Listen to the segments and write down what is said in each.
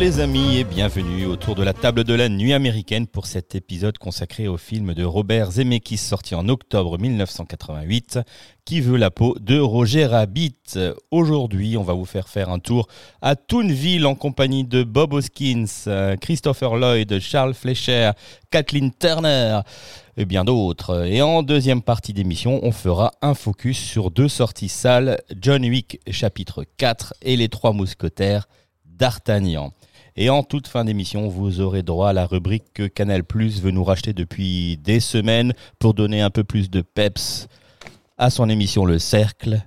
Les amis et bienvenue autour de la table de la nuit américaine pour cet épisode consacré au film de Robert Zemeckis sorti en octobre 1988 qui veut la peau de Roger Rabbit. Aujourd'hui, on va vous faire faire un tour à Toonville en compagnie de Bob Hoskins, euh, Christopher Lloyd, Charles Fleischer, Kathleen Turner et bien d'autres. Et en deuxième partie d'émission, on fera un focus sur deux sorties salles, John Wick chapitre 4 et les trois mousquetaires d'Artagnan. Et en toute fin d'émission, vous aurez droit à la rubrique que Canal Plus veut nous racheter depuis des semaines pour donner un peu plus de peps à son émission Le Cercle,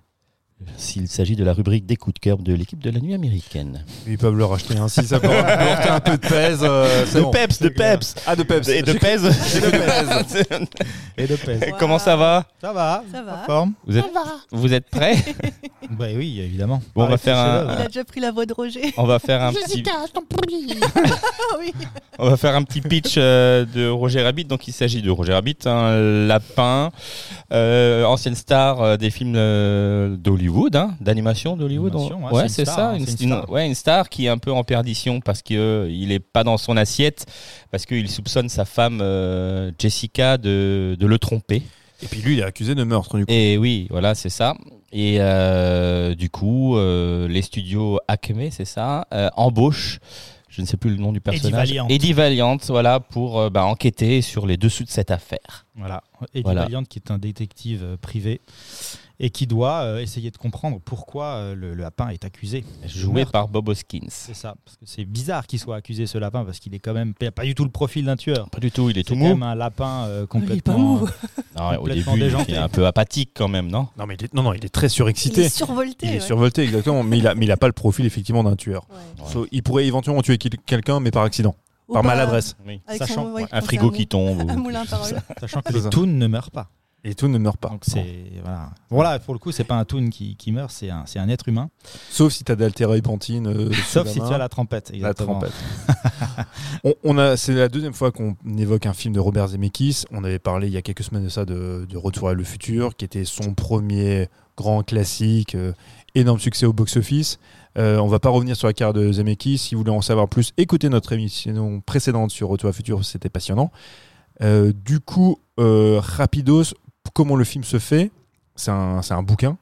s'il s'agit de la rubrique des coups de cœur de l'équipe de la nuit américaine. Ils peuvent le racheter ainsi, ça peut apporter un peu de pèse. euh, De bon. peps, de peps Ah, de peps. Et de pèse Et de pèse. Et de pèse. Comment ça va Ça va Ça va. En forme vous êtes, vous êtes prêts Bah oui, évidemment. Bon, on va faire un- Il a déjà pris la voix de Roger. On va faire un petit, oui. on va faire un petit pitch euh, de Roger Rabbit. Donc, il s'agit de Roger Rabbit, un lapin, euh, ancienne star euh, des films euh, d'Hollywood, hein, d'animation d'Hollywood. Ouais, ouais, c'est ça, star, hein, une, star. ouais, une star qui est un peu en perdition parce que euh, il est pas dans son assiette, parce qu'il soupçonne sa femme euh, Jessica de, de le tromper. Et puis lui, il est accusé de meurtre, du coup. Et oui, voilà, c'est ça. Et euh, du coup, euh, les studios Acme, c'est ça, euh, embauchent, je ne sais plus le nom du personnage, Valiant. Eddie Valiant, voilà, pour euh, bah, enquêter sur les dessous de cette affaire. Voilà. Eddie Voilà. Valiant, qui est un détective euh, privé et qui doit euh, essayer de comprendre pourquoi euh, le, le lapin est accusé. Joué meurtre. par Bob Hoskins. C'est ça. Parce que c'est bizarre qu'il soit accusé, ce lapin, parce qu'il est quand même il a pas du tout le profil d'un tueur. Pas du tout, il est C'est tout quand mou. même un lapin euh, Il est complètement. pas mou. Non, au complètement début, il est un peu apathique quand même, non? Non, mais il est, non, non, il est très Il surexcité. est survolté. Il est ouais. survolté, exactement. Mais il a, mais il a pas le profil, effectivement, d'un tueur. Ouais. Ouais. So, il pourrait éventuellement tuer quel- quelqu'un, mais par accident. Par pas- maladresse. Oui. avec Sachant- son- ouais, Un frigo un qui tombe. Un ou- moulin. Sachant que les toons ne meurent pas. Et tout ne meurt pas. Donc c'est voilà. Voilà, pour le coup, c'est pas un toon qui, qui meurt, c'est un, c'est un être humain. Sauf si t'as d'altérépentine. euh, sous Sauf la si main. tu as la trompette. La exactement. trompette. on, on a, c'est la deuxième fois qu'on évoque un film de Robert Zemeckis. On avait parlé il y a quelques semaines de ça de, de Retour à le futur, qui était son premier grand classique, euh, énorme succès au box-office. Euh, on va pas revenir sur la carrière de Zemeckis. Si vous voulez en savoir plus, écoutez notre émission précédente sur Retour à futur, c'était passionnant. Euh, du coup, euh, rapidos, comment le film se fait? C'est un, un bouquin.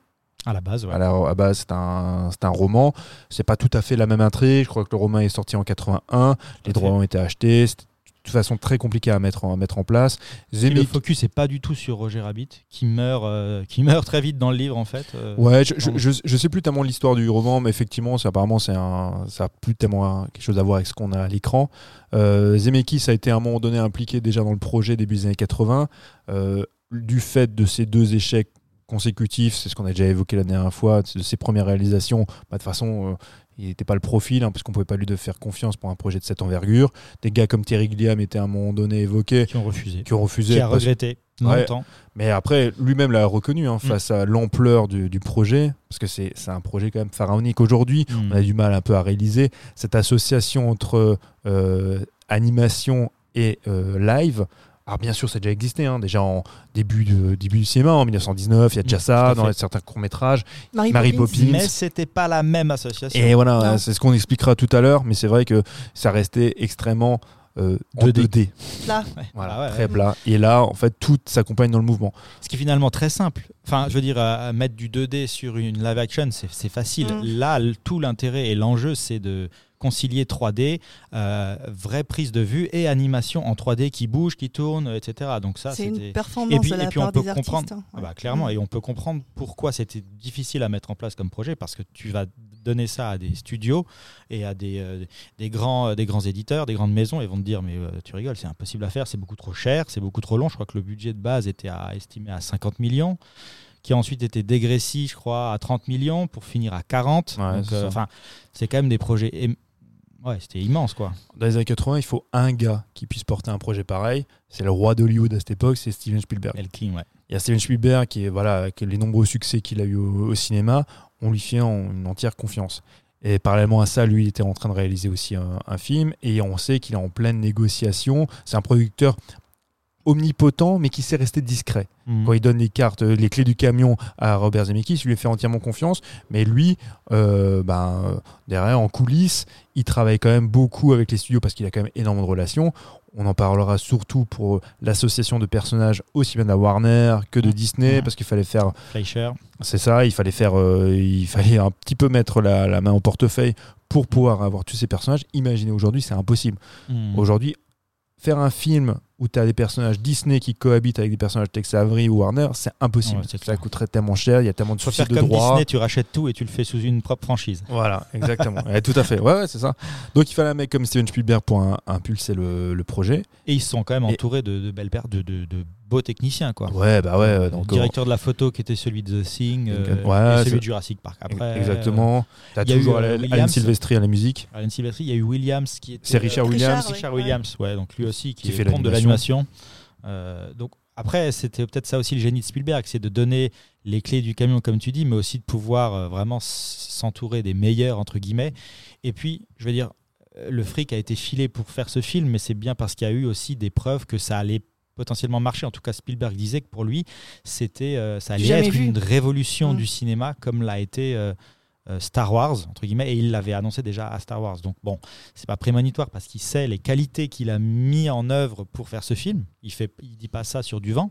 À la base, ouais. À la à base, c'est un, c'est un roman. C'est pas tout à fait la même intrigue. Je crois que le roman est sorti en 81. Les droits ont été achetés. C'était toute façon très compliqué à mettre en, à mettre en place. Et le focus n'est pas du tout sur Roger Rabbit, qui meurt, euh, qui meurt très vite dans le livre en fait. euh. Ouais, je, Non. je- je sais plus tellement l'histoire du roman, mais effectivement, c'est apparemment c'est un, ça a plus tellement un- quelque chose à voir avec ce qu'on a à l'écran. Euh, Zemeckis a été à un moment donné impliqué déjà dans le projet début des années 80, euh, du fait de ces deux échecs consécutifs, c'est ce qu'on a déjà évoqué la dernière fois, de ses premières réalisations. Bah, de toute façon, euh, il n'était pas le profil, hein, parce qu'on pouvait pas lui de faire confiance pour un projet de cette envergure. Des gars comme Terry Gilliam étaient à un moment donné évoqués, qui ont refusé. qui ont refusé. Qui a regretté Ouais. mais après, lui-même l'a reconnu hein, face à l'ampleur du, du projet, parce que c'est c'est un projet quand même pharaonique. Aujourd'hui, Mm. on a du mal un peu à réaliser cette association entre euh, animation et euh, live. Alors bien sûr, ça a déjà existé, hein, déjà en début, de, début du cinéma, en 1919, il y a déjà Mm, tout ça à dans certains courts-métrages. Marie, Marie Poppins. Poppins. Mais c'était pas la même association. Et voilà, Non. c'est ce qu'on expliquera tout à l'heure, mais c'est vrai que ça restait extrêmement euh, en 2D. 2D. Là. Voilà, Ah ouais, très ouais. plat. Et là, en fait, tout s'accompagne dans le mouvement. Ce qui est finalement très simple. Enfin, je veux dire, mettre du 2D sur une live action, c'est c'est facile. Mm. Là, tout l'intérêt et l'enjeu, c'est de concilier 3D, euh, vraie prise de vue et animation en 3D qui bouge, qui tourne, etc. Donc ça, C'est c'était une performance Et puis- de la et puis part on peut des artistes. comprendre- hein. Ah bah, clairement, et on peut comprendre pourquoi c'était difficile à mettre en place comme projet, parce que tu vas donner ça à des studios et à des, euh, des, grands, euh, des grands éditeurs, des grandes maisons, ils vont te dire mais euh, tu rigoles, c'est impossible à faire, c'est beaucoup trop cher, c'est beaucoup trop long. Je crois que le budget de base était à, estimé à 50 millions qui a ensuite été dégressif, je crois, à 30 millions pour finir à 40. Ouais, euh, c'est quand même des projets. Ouais, c'était immense, quoi. Dans les années 80, il faut un gars qui puisse porter un projet pareil. C'est le roi d'Hollywood à cette époque, c'est Steven Spielberg. Ouais. Il y a Steven Spielberg qui est voilà avec les nombreux succès qu'il a eu au, au cinéma, on lui fait en- une entière confiance. Et parallèlement à ça, lui il était en train de réaliser aussi un, un film et on sait qu'il est en pleine négociation. C'est un producteur omnipotent mais qui sait rester discret. Mhm. Quand il donne les cartes, euh, les clés du camion à Robert Zemeckis, il lui fait entièrement confiance. Mais lui, euh, ben, derrière, en coulisses, il travaille quand même beaucoup avec les studios parce qu'il a quand même énormément de relations. On en parlera surtout pour l'association de personnages aussi bien de la Warner que de. Disney parce qu'il fallait faire, Fleischer. c'est ça, il fallait faire, euh, il fallait un petit peu mettre la, la main au portefeuille pour pouvoir avoir tous ces personnages. Imaginez aujourd'hui, c'est impossible. Mhm. Aujourd'hui, faire un film où tu as des personnages Disney qui cohabitent avec des personnages Tex Avery ou Warner, c'est impossible. Ouais, ça coûterait tellement cher, il y a tellement de soucis faire de comme droit. Disney, tu rachètes tout et tu le fais sous une propre franchise. Voilà, exactement. Tout à fait. Ouais, ouais, c'est ça. Donc il fallait un mec comme Steven Spielberg pour un- impulser le, le projet. Et ils sont quand même Et- entourés de, de belles paires, de, de, de beaux techniciens, quoi. Ouais, bah ouais. le Donc, directeur de la photo qui était celui de The Thing, euh, Ouais, et celui c'est- de Jurassic Park. euh, Après, exactement. T'as il y a eu, toujours euh, Alan-. Silvestri à la musique. euh, Alan Silvestri, il y a eu Williams qui était. C'est Richard euh, Williams. Richard. Williams, ouais, donc lui aussi qui, Qui est fait le compte de l'animation. Euh, donc après, c'était peut-être ça aussi le génie de Spielberg, c'est de donner les clés du camion, comme tu dis, mais aussi de pouvoir euh, vraiment s'entourer des meilleurs entre guillemets. Et puis, je veux dire, euh, le fric a été filé pour faire ce film, mais c'est bien parce qu'il y a eu aussi des preuves que ça allait potentiellement marcher. En tout cas, Spielberg disait que pour lui, c'était, euh, ça allait être vu. une révolution Mm. du cinéma, comme l'a été. euh, euh, Star Wars entre guillemets et il l'avait annoncé déjà à Star Wars donc bon c'est pas prémonitoire parce qu'il sait les qualités qu'il a mis en œuvre pour faire ce film. Il fait, il dit pas ça sur du vent.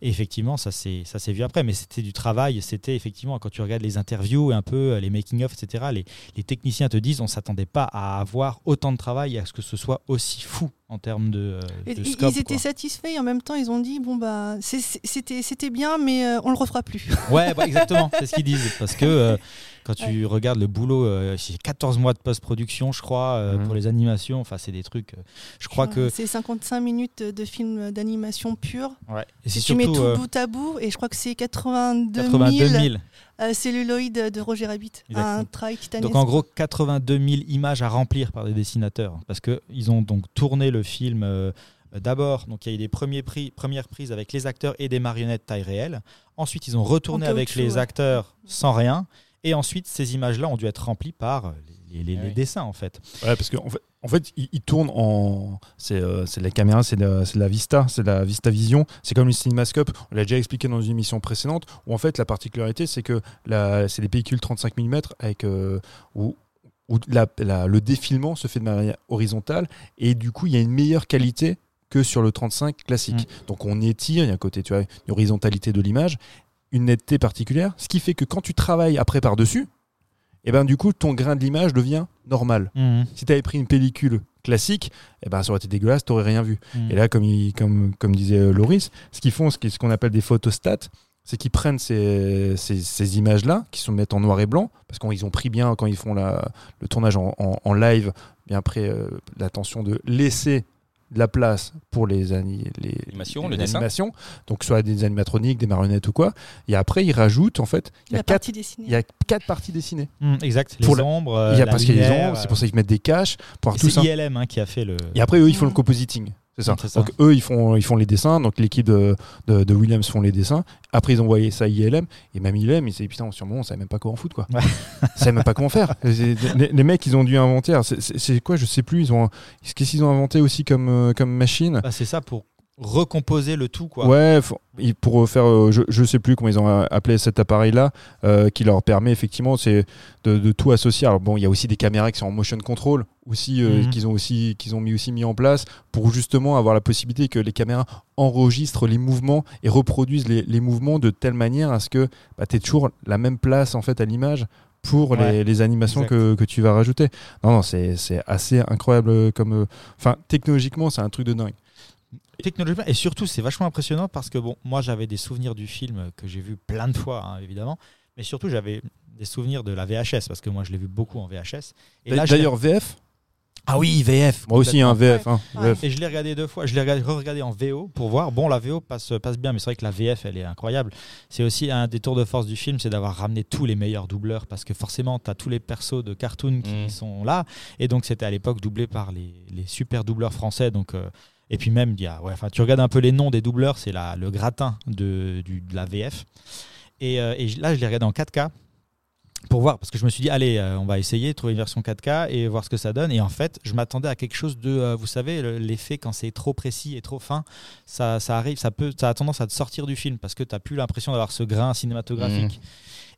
Et effectivement, ça s'est ça s'est vu après, mais c'était du travail. C'était effectivement quand tu regardes les interviews et un peu les making of, etc. Les, les techniciens te disent on s'attendait pas à avoir autant de travail et à ce que ce soit aussi fou en termes de, euh, Et- de ils- scope. ils étaient quoi. satisfaits et en même temps ils ont dit bon bah c'était c'était bien mais euh, on le refera plus. Ouais, bah, exactement, c'est ce qu'ils disent. Parce que euh, quand tu regardes le boulot, euh, c'est 14 mois de post-production, je crois, euh, Mhm. pour les animations. Enfin, c'est des trucs. euh, je crois que. c'est 55 minutes de film d'animation pure. Ouais. Et Si tu mets tout euh, bout à bout et je crois que c'est 82 000, 82 000. Euh, celluloïdes de Roger Rabbit, Exactement. un travail titanesque. Donc en gros 82 000 images à remplir par des dessinateurs parce que ils ont donc tourné le film euh, d'abord donc il y a eu des premiers prix, premières prises avec les acteurs et des marionnettes taille réelle. Ensuite ils ont retourné En avec les ouais. acteurs sans rien et ensuite ces images-là ont dû être remplies par les, les- les Ah oui. dessins en fait. Ouais, parce qu'en fait, en fait, il, il tourne en. C'est euh, c'est la caméra, c'est de, la Vista, c'est de la Vista Vision. C'est comme le CinemaScope. On l'a déjà expliqué dans une émission précédente. Où en fait, la particularité, c'est que la- c'est des pellicules 35 mm avec. euh, où où la- la- le défilement se fait de manière horizontale et du coup il y a une meilleure qualité que sur le 35 classique. Donc on étire, il y a un côté, tu vois, une horizontalité de l'image, une netteté particulière, ce qui fait que quand tu travailles après par-dessus, et ben du coup ton grain de l'image devient normal. Si tu avais pris une pellicule classique, eh ben, ça aurait été dégueulasse, tu rien vu. Mhm. Et là, comme, il- comme, comme disait euh, Loris, ce qu'ils font, ce qu'on appelle des photostats, c'est qu'ils prennent ces, ces, ces images-là, qui se mettent en noir et blanc, parce qu'ils ont pris bien, quand ils font la, le tournage en, en- en live, bien après euh, l'attention de laisser de la place pour les, ani- les, L'animation, les le dessin. animations, donc soit des animatroniques, des marionnettes ou quoi. Et après, ils rajoutent, en fait, il y a quatre, il y a quatre parties dessinées. Mhm, exact. Les Pour la- ombres. euh, il y a la parce qu'il y a des lumière, ombres, c'est euh, pour ça qu'ils mettent des caches, pour tout ça. C'est ILM hein, qui a fait le. Et après, eux, ils font le compositing. C'est ça. C'est ça. Donc, eux, ils font, ils font les dessins. Donc, l'équipe de, de, de Williams font les dessins. Après, ils ont envoyé ça à ILM. Et même ILM, ils disaient Putain, sur le moment, on savait même pas comment foutre. Quoi. Ouais. Ils savaient même pas comment faire. Les, mecs, ils ont dû inventer. c'est- quoi Je sais plus. Ils ont, Qu'est-ce qu'ils ont inventé aussi comme, euh, comme machine? Bah, c'est ça pour recomposer le tout quoi. Ouais, pour faire, euh, je, je sais plus comment ils ont appelé cet appareil-là, euh, qui leur permet effectivement, c'est de, de tout associer. Alors bon, il y a aussi des caméras qui sont en motion control, aussi euh, Mhm. qu'ils ont aussi, qu'ils ont mis aussi mis en place pour justement avoir la possibilité que les caméras enregistrent les mouvements et reproduisent les, les mouvements de telle manière à ce que bah, tu aies toujours la même place en fait à l'image pour les, Ouais, les animations que, que tu vas rajouter. Non, non, c'est assez incroyable euh, comme. euh, Enfin, technologiquement, c'est un truc de dingue. technologiquement et surtout c'est vachement impressionnant parce que bon moi j'avais des souvenirs du film que j'ai vu plein de fois hein, évidemment Mais surtout, j'avais des souvenirs de la VHS parce que moi, je l'ai vu beaucoup en VHS. D'ailleurs, VF ah oui, VF. Moi aussi, un VF. hein, Ouais. VF. Et je l'ai regardé deux fois. Je l'ai regardé, re-regardé en VO pour voir. Bon, la VO passe, passe bien, mais c'est vrai que la VF, elle est incroyable. C'est aussi un des tours de force du film, c'est d'avoir ramené tous les meilleurs doubleurs parce que forcément, tu as tous les persos de cartoon qui Mm. sont là. Et donc, c'était à l'époque doublé par les, les super doubleurs français. Donc, euh, et puis même, il y a, ouais, enfin, tu regardes un peu les noms des doubleurs, c'est le gratin de, du- de la VF. Et, euh, et là, je l'ai regardé en 4K pour voir, parce que je me suis dit, allez, euh, on va essayer de trouver une version 4K et voir ce que ça donne. Et en fait, je m'attendais à quelque chose de, euh, vous savez, le- l'effet quand c'est trop précis et trop fin, ça, ça arrive, ça peut, ça a tendance à te sortir du film parce que tu n'as plus l'impression d'avoir ce grain cinématographique.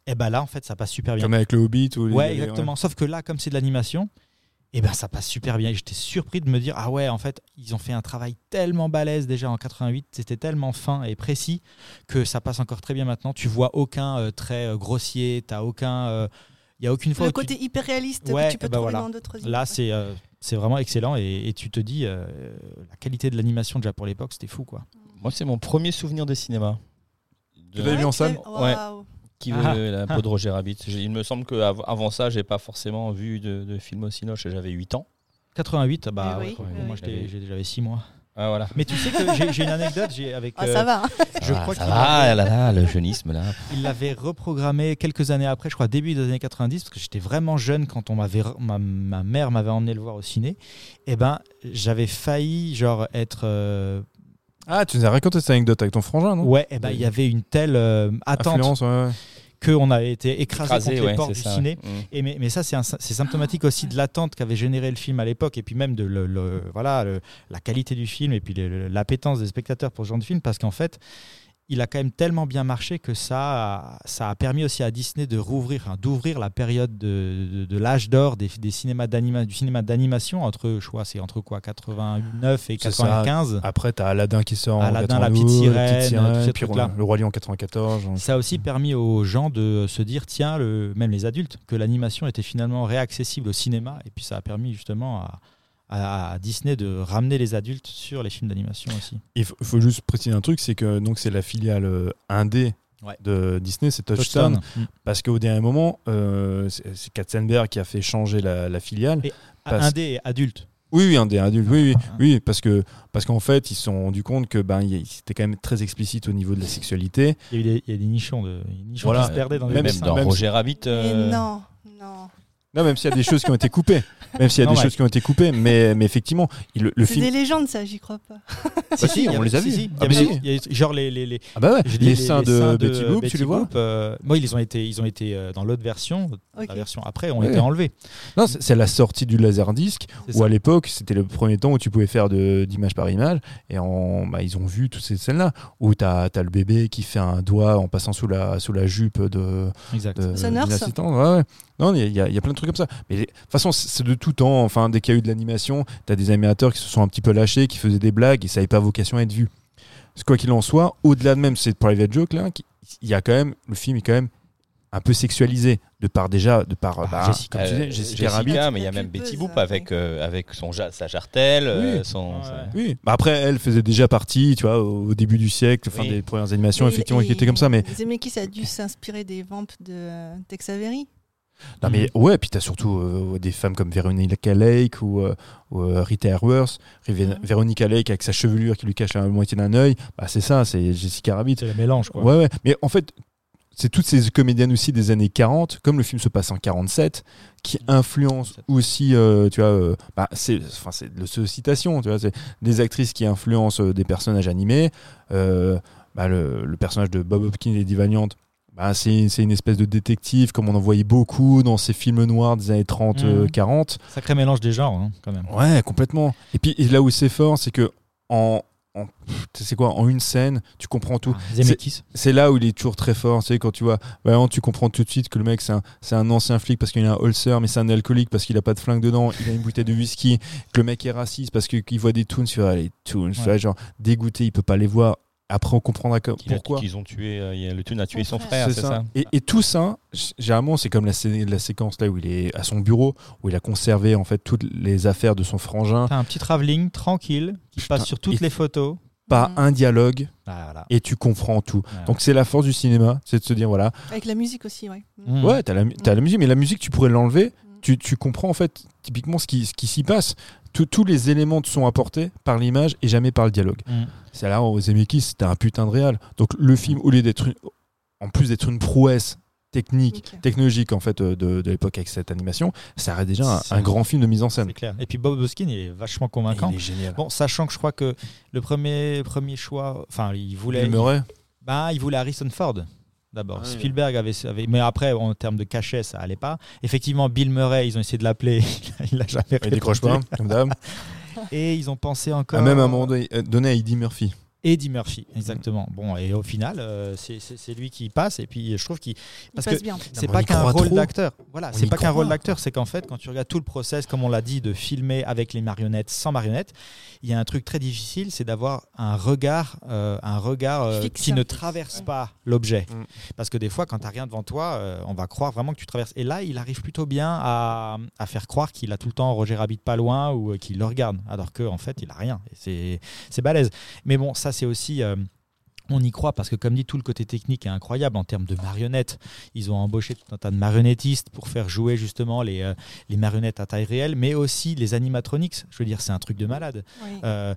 Et ben là, en fait, ça passe super bien. Comme avec le Hobbit. Ou les- Ouais, exactement. Sauf que là, comme c'est de l'animation, et ben ça passe super bien. Et J'étais surpris de me dire ah ouais, en fait, ils ont fait un travail tellement balèze déjà en 88, c'était tellement fin et précis que ça passe encore très bien maintenant. Tu vois aucun euh, trait euh, grossier, t'as aucun, il y a aucune fois Le tu- côté hyper réaliste Ouais, que tu peux eh ben trouver voilà. dans d'autres Là, c'est euh, c'est vraiment excellent et, et tu te dis euh, la qualité de l'animation déjà pour l'époque, c'était fou quoi. Moi, c'est mon premier souvenir de cinéma. Tu l'avais vu en salle l'as- Ouais. Qui Ah. veut la peau de Roger Rabbit. Il me semble qu'avant avant ça, j'ai pas forcément vu de, de film au Cinoche. J'avais 8 ans. 88, bah Eh ouais, oui, oui, moi j'avais 6 mois. Ah voilà. Mais tu sais que j'ai- j'ai une anecdote j'ai avec. Ah, euh, ça va. hein. Je Ah, crois ça qu'il va, avait- là, là, le jeunisme là. Il l'avait reprogrammé quelques années après, je crois début des années 90, parce que j'étais vraiment jeune quand on m'avait, ma, ma mère m'avait emmené le voir au ciné. Et ben, j'avais failli genre être. euh, Ah, tu nous as raconté cette anecdote avec ton frangin, non? Ouais, et ben il y avait une telle euh, attente Affluence, ouais, ouais. qu'on avait été écrasé, Écrasé, contre ouais, les portes du ça. ciné. Mm. Et mais, mais ça, c'est symptomatique aussi de l'attente qu'avait généré le film à l'époque, et puis même de le, le- voilà, le- la qualité du film, et puis l'appétence des spectateurs pour ce genre de film, parce qu'en fait, il a quand même tellement bien marché que ça, a- ça a permis aussi à Disney de rouvrir, enfin, d'ouvrir la période de, de- de l'âge d'or des, des cinémas du cinéma d'animation entre, je crois, c'est entre quoi, 89 et C'est ça. 95. Après, t'as Aladdin qui sort Aladdin, en la 92, petite la sirène, puis trucs-là. le Roi Lion en 94. Ça a aussi permis aux gens de se dire, tiens, le, même les adultes, que l'animation était finalement réaccessible au cinéma. Et puis ça a permis justement à, à- à Disney de ramener les adultes sur les films d'animation aussi. Il faut, faut juste préciser un truc, c'est que donc c'est la filiale euh, indé Ouais. de Disney, c'est Touchstone. Touchstone. Mm. Parce qu'au dernier moment, euh, c'est Katzenberg qui a fait changer la, la filiale. Et Parce- Indé et adulte. Oui, oui, indé adulte. Oui, oui, Ah. oui, parce que parce qu'en fait, ils se sont rendus compte que ben c'était quand même très explicite au niveau de la sexualité. Il y a eu des, il y a des nichons, de, des nichons Voilà. qui se perdaient dans les Même Même dans même- Roger Rabbit. Mais euh, non, non. Non, même s'il y a des choses qui ont été coupées, même s'il y a Non, des ouais. choses qui ont été coupées, mais mais effectivement, il- le, le C'est film. des légendes, ça, j'y crois pas. Si, si, on les a vus. si, il y Ah, bah des- si. genre les, les, les, Ah bah ouais, les, les- seins de seins Betty Boop, tu les vois Boop, euh, moi, ils ont été, ils ont été euh, dans l'autre version. Ok. La version après ont Ouais. été enlevés. Non, c'est c'est la sortie du laserdisc C'est où ça. à l'époque c'était le premier temps où tu pouvais faire de- d'image par image et en, bah, ils ont vu toutes ces scènes là où tu as, le bébé qui fait un doigt en passant sous la, sous la jupe de, Exact. de, The Nurse. Ouais, ouais. Non, il y, a- y y plein de trucs comme ça. Mais de toute façon, c'est de tout temps. Enfin, dès qu'il y a eu de l'animation, tu as des animateurs qui se sont un petit peu lâchés, qui faisaient des blagues et ça n'avait pas vocation à être vu. Parce que Quoi qu'il en soit, au-delà de même cette private joke là, qui- il y a quand même le film est quand même un peu sexualisé de par déjà de par Ah, bah, Jessica. comme tu disais, euh, Jessica Rabbit. mais il y a même Betty Boop avec, euh, avec son, ja- sa jartelle. euh, son, Ouais. sa- Oui, bah après elle faisait déjà partie, tu vois, au au début du siècle, enfin Oui. des premières animations effectivement qui étaient comme ça, mais Zemeckis a dû s'inspirer des vampes de euh, Tex Avery? Non mais ouais, puis t'as surtout euh, des femmes comme Veronica Lake ou, euh, ou, euh, Rita Hayworth, Rive- Mhm. Veronica Lake avec sa chevelure qui lui cache la moitié d'un œil, bah c'est ça, c'est Jessica Rabbit. C'est le mélange, quoi. Ouais, ouais, mais en fait, c'est toutes ces comédiennes aussi des années 40, comme le film se passe en 47, qui influencent aussi, euh, tu vois, euh, bah, c'est, enfin, c'est de citation, tu vois, c'est des actrices qui influencent euh, des personnages animés. Bah, le, le personnage de Bob Hopkins et Eddie Valiant, bah, c'est, c'est une espèce de détective, comme on en voyait beaucoup dans ces films noirs des années 30, euh, Mhm. 40. Sacré mélange des genres, hein, quand même. Ouais, complètement. Et puis et là où c'est fort, c'est que en, en c'est quoi, en une scène, tu comprends tout. Ah, Zemeckis. C'est là où il est toujours très fort. Tu sais, quand tu vois, vraiment, tu comprends tout de suite que le mec, c'est un, c'est un ancien flic parce qu'il a un holster, mais c'est un alcoolique parce qu'il a pas de flingue dedans. Il a une bouteille de whisky. Que le mec est raciste parce qu'il voit des toons. Tu vois, les toons, tu vois, genre dégoûté, il peut pas les voir. Après, on comprendra pourquoi. Qu'ils ont tué, euh, le Toon a tué Son son frère. frère, c'est ça, Et, et tout ça, généralement, c'est comme la, sé- la séquence là où il est à son bureau, où il a conservé en fait toutes les affaires de son frangin. T'as un petit travelling tranquille qui Putain, passe sur toutes les photos. pas Mm. un dialogue Ah, voilà. et tu comprends tout. Donc c'est la force du cinéma, c'est de se dire voilà, Avec la musique aussi, ouais. Mm. Mm. ouais, t'as la, t'as la musique, mais la musique tu pourrais l'enlever. Tu, tu comprends en fait typiquement ce qui, ce qui s'y passe. Tous- tous les éléments te sont apportés par l'image et jamais par le dialogue. C'est là où Zemeckis c'était un putain de réal. Donc le film, au lieu d'être une- en plus d'être une prouesse technique, technologique en fait euh, de, de l'époque avec cette animation, ça reste déjà un, grand film de mise en scène. C'est clair. Et puis Bob Hoskin, il est vachement convaincant. Il est génial. Bon, sachant que je crois que le premier, premier choix, enfin, il voulait, Bill Murray. bah, il voulait Harrison Ford. D'abord, Ah oui. Spielberg avait, avait- mais après en termes de cachet, ça allait pas. Effectivement, Bill Murray, ils ont essayé de l'appeler, il l'a jamais Il décroche pas, comme d'hab. Et ils ont pensé encore. À même un moment donné, euh, donné à Eddie Murphy. Eddie Murphy, exactement. Bon, et au final, euh, c'est- lui qui passe. Et puis, je trouve qu'il. Il Parce passe que bien. c'est pas qu'un rôle d'acteur. Voilà, c'est pas qu'un rôle d'acteur, c'est qu'en fait, quand tu regardes tout le process, comme on l'a dit, de filmer avec les marionnettes, sans marionnettes, il y a un truc très difficile, c'est d'avoir un regard, euh, un regard euh, qui ne traverse pas l'objet. Mm. Parce que des fois, quand tu n'as rien devant toi, euh, on va croire vraiment que tu traverses. Et là, il arrive plutôt bien à, à faire croire qu'il a tout le temps Roger Rabbit pas loin ou euh, qu'il le regarde, alors qu'en fait, il a rien. C'est balèze. Mais bon, ça, c'est aussi. euh, on y croit parce que, comme dit, tout le côté technique est incroyable en termes de marionnettes. Ils ont embauché tout un tas de marionnettistes pour faire jouer justement les, euh, les marionnettes à taille réelle, mais aussi les animatronics. Je veux dire, c'est un truc de malade. Euh,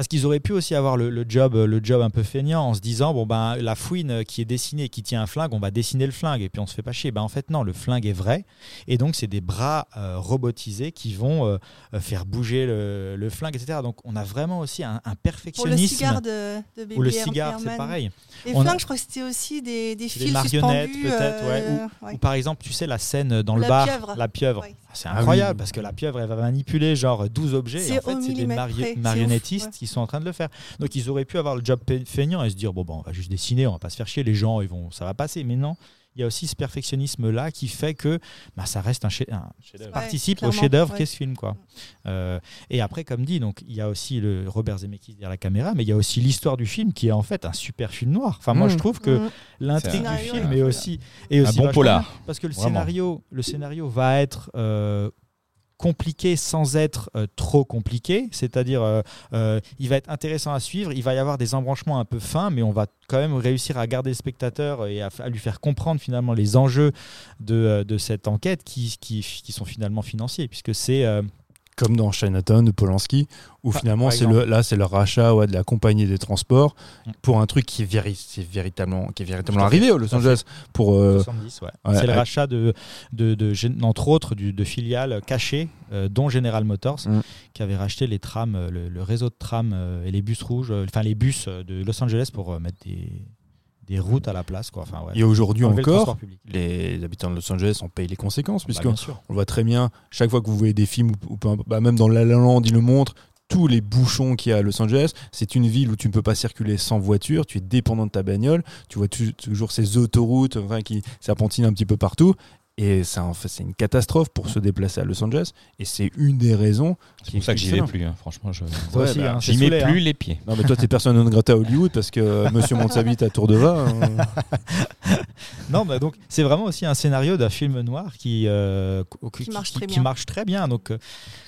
parce qu'ils auraient pu aussi avoir le, le job, le job un peu feignant en se disant bon ben la fouine qui est dessinée, qui tient un flingue, on va dessiner le flingue et puis on se fait pas chier. Ben en fait non, le flingue est vrai et donc c'est des bras euh, robotisés qui vont euh, euh, faire bouger le, le flingue, etc. Donc on a vraiment aussi un, un Pour le perfectionnisme. cigare de, de Baby ou le cigare, c'est pareil. Les On a- flingues, je crois que c'était aussi des, des C'est des fils marionnettes, peut-être, ouais, ouais. Ou par exemple, tu sais la scène dans le bar, pieuvre. la pieuvre. Ouais. C'est Ah incroyable oui. parce que la pieuvre, elle va manipuler genre 12 objets et en fait, c'est des mari- marionnettistes ouf, ouais. qui sont en train de le faire. Donc ils auraient pu avoir le job feignant et se dire bon, bon, on va juste dessiner, on va pas se faire chier, les gens, ils vont, ça va passer. Mais non, il y a aussi ce perfectionnisme-là qui fait que bah, ça reste un, chef- un- Ouais, participe au chef-d'œuvre ouais. qu'est ce film. Quoi. Euh, et après, comme dit, donc il y a aussi le Robert Zemeckis derrière la caméra, mais il y a aussi l'histoire du film qui est en fait un super film noir. Enfin, moi, Mmh. je trouve que Mm. l'intrigue du un- film est aussi, est Un aussi bon vachement polar. parce que le Vraiment. scénario, le scénario va être euh, compliqué sans être euh, trop compliqué, c'est-à-dire euh, euh, il va être intéressant à suivre, il va y avoir des embranchements un peu fins, mais on va quand même réussir à garder le spectateur et à, lui faire comprendre finalement les enjeux de, cette enquête qui, qui, sont finalement financiers, puisque c'est Comme dans Chinatown de Polanski, où Ah, finalement, c'est le, là, c'est le rachat ouais, de la compagnie des transports Mm. pour un truc qui est, véri- véritablement, qui est véritablement arrivé à Los Angeles. Pour, euh, 70, ouais. ouais, c'est le rachat de, de, de entre autres du- de filiales cachées, euh, dont General Motors, Mm. qui avait racheté les trams, euh, le, le réseau de trams et les bus rouges, enfin les bus de Los Angeles pour mettre des, des routes à la place. Quoi. Enfin, ouais. et aujourd'hui le encore, les habitants de Los Angeles en payent les conséquences, Bah, puisque on le voit très bien, chaque fois que vous voyez des films, ou, ou bah, même dans La La Land, il le montre, tous les bouchons qu'il y a à Los Angeles, c'est une ville où tu ne peux pas circuler sans voiture, tu es dépendant de ta bagnole, tu vois tu- toujours ces autoroutes enfin, qui serpentinent un petit peu partout, et ça, en fait, c'est une catastrophe pour se déplacer à Los Angeles, et c'est une des raisons. C'est pour ça que j'y vais plus, hein. franchement. Je... Ouais, bah, hein, J'y mets plus hein. les pieds. Non mais toi t'es personne non grata à Hollywood parce que euh, Monsieur monte sa bite à Tour de Va. hein. Non, bah, donc c'est vraiment aussi un scénario d'un film noir qui, euh, Qui marche très qui bien. marche très bien. Donc, euh,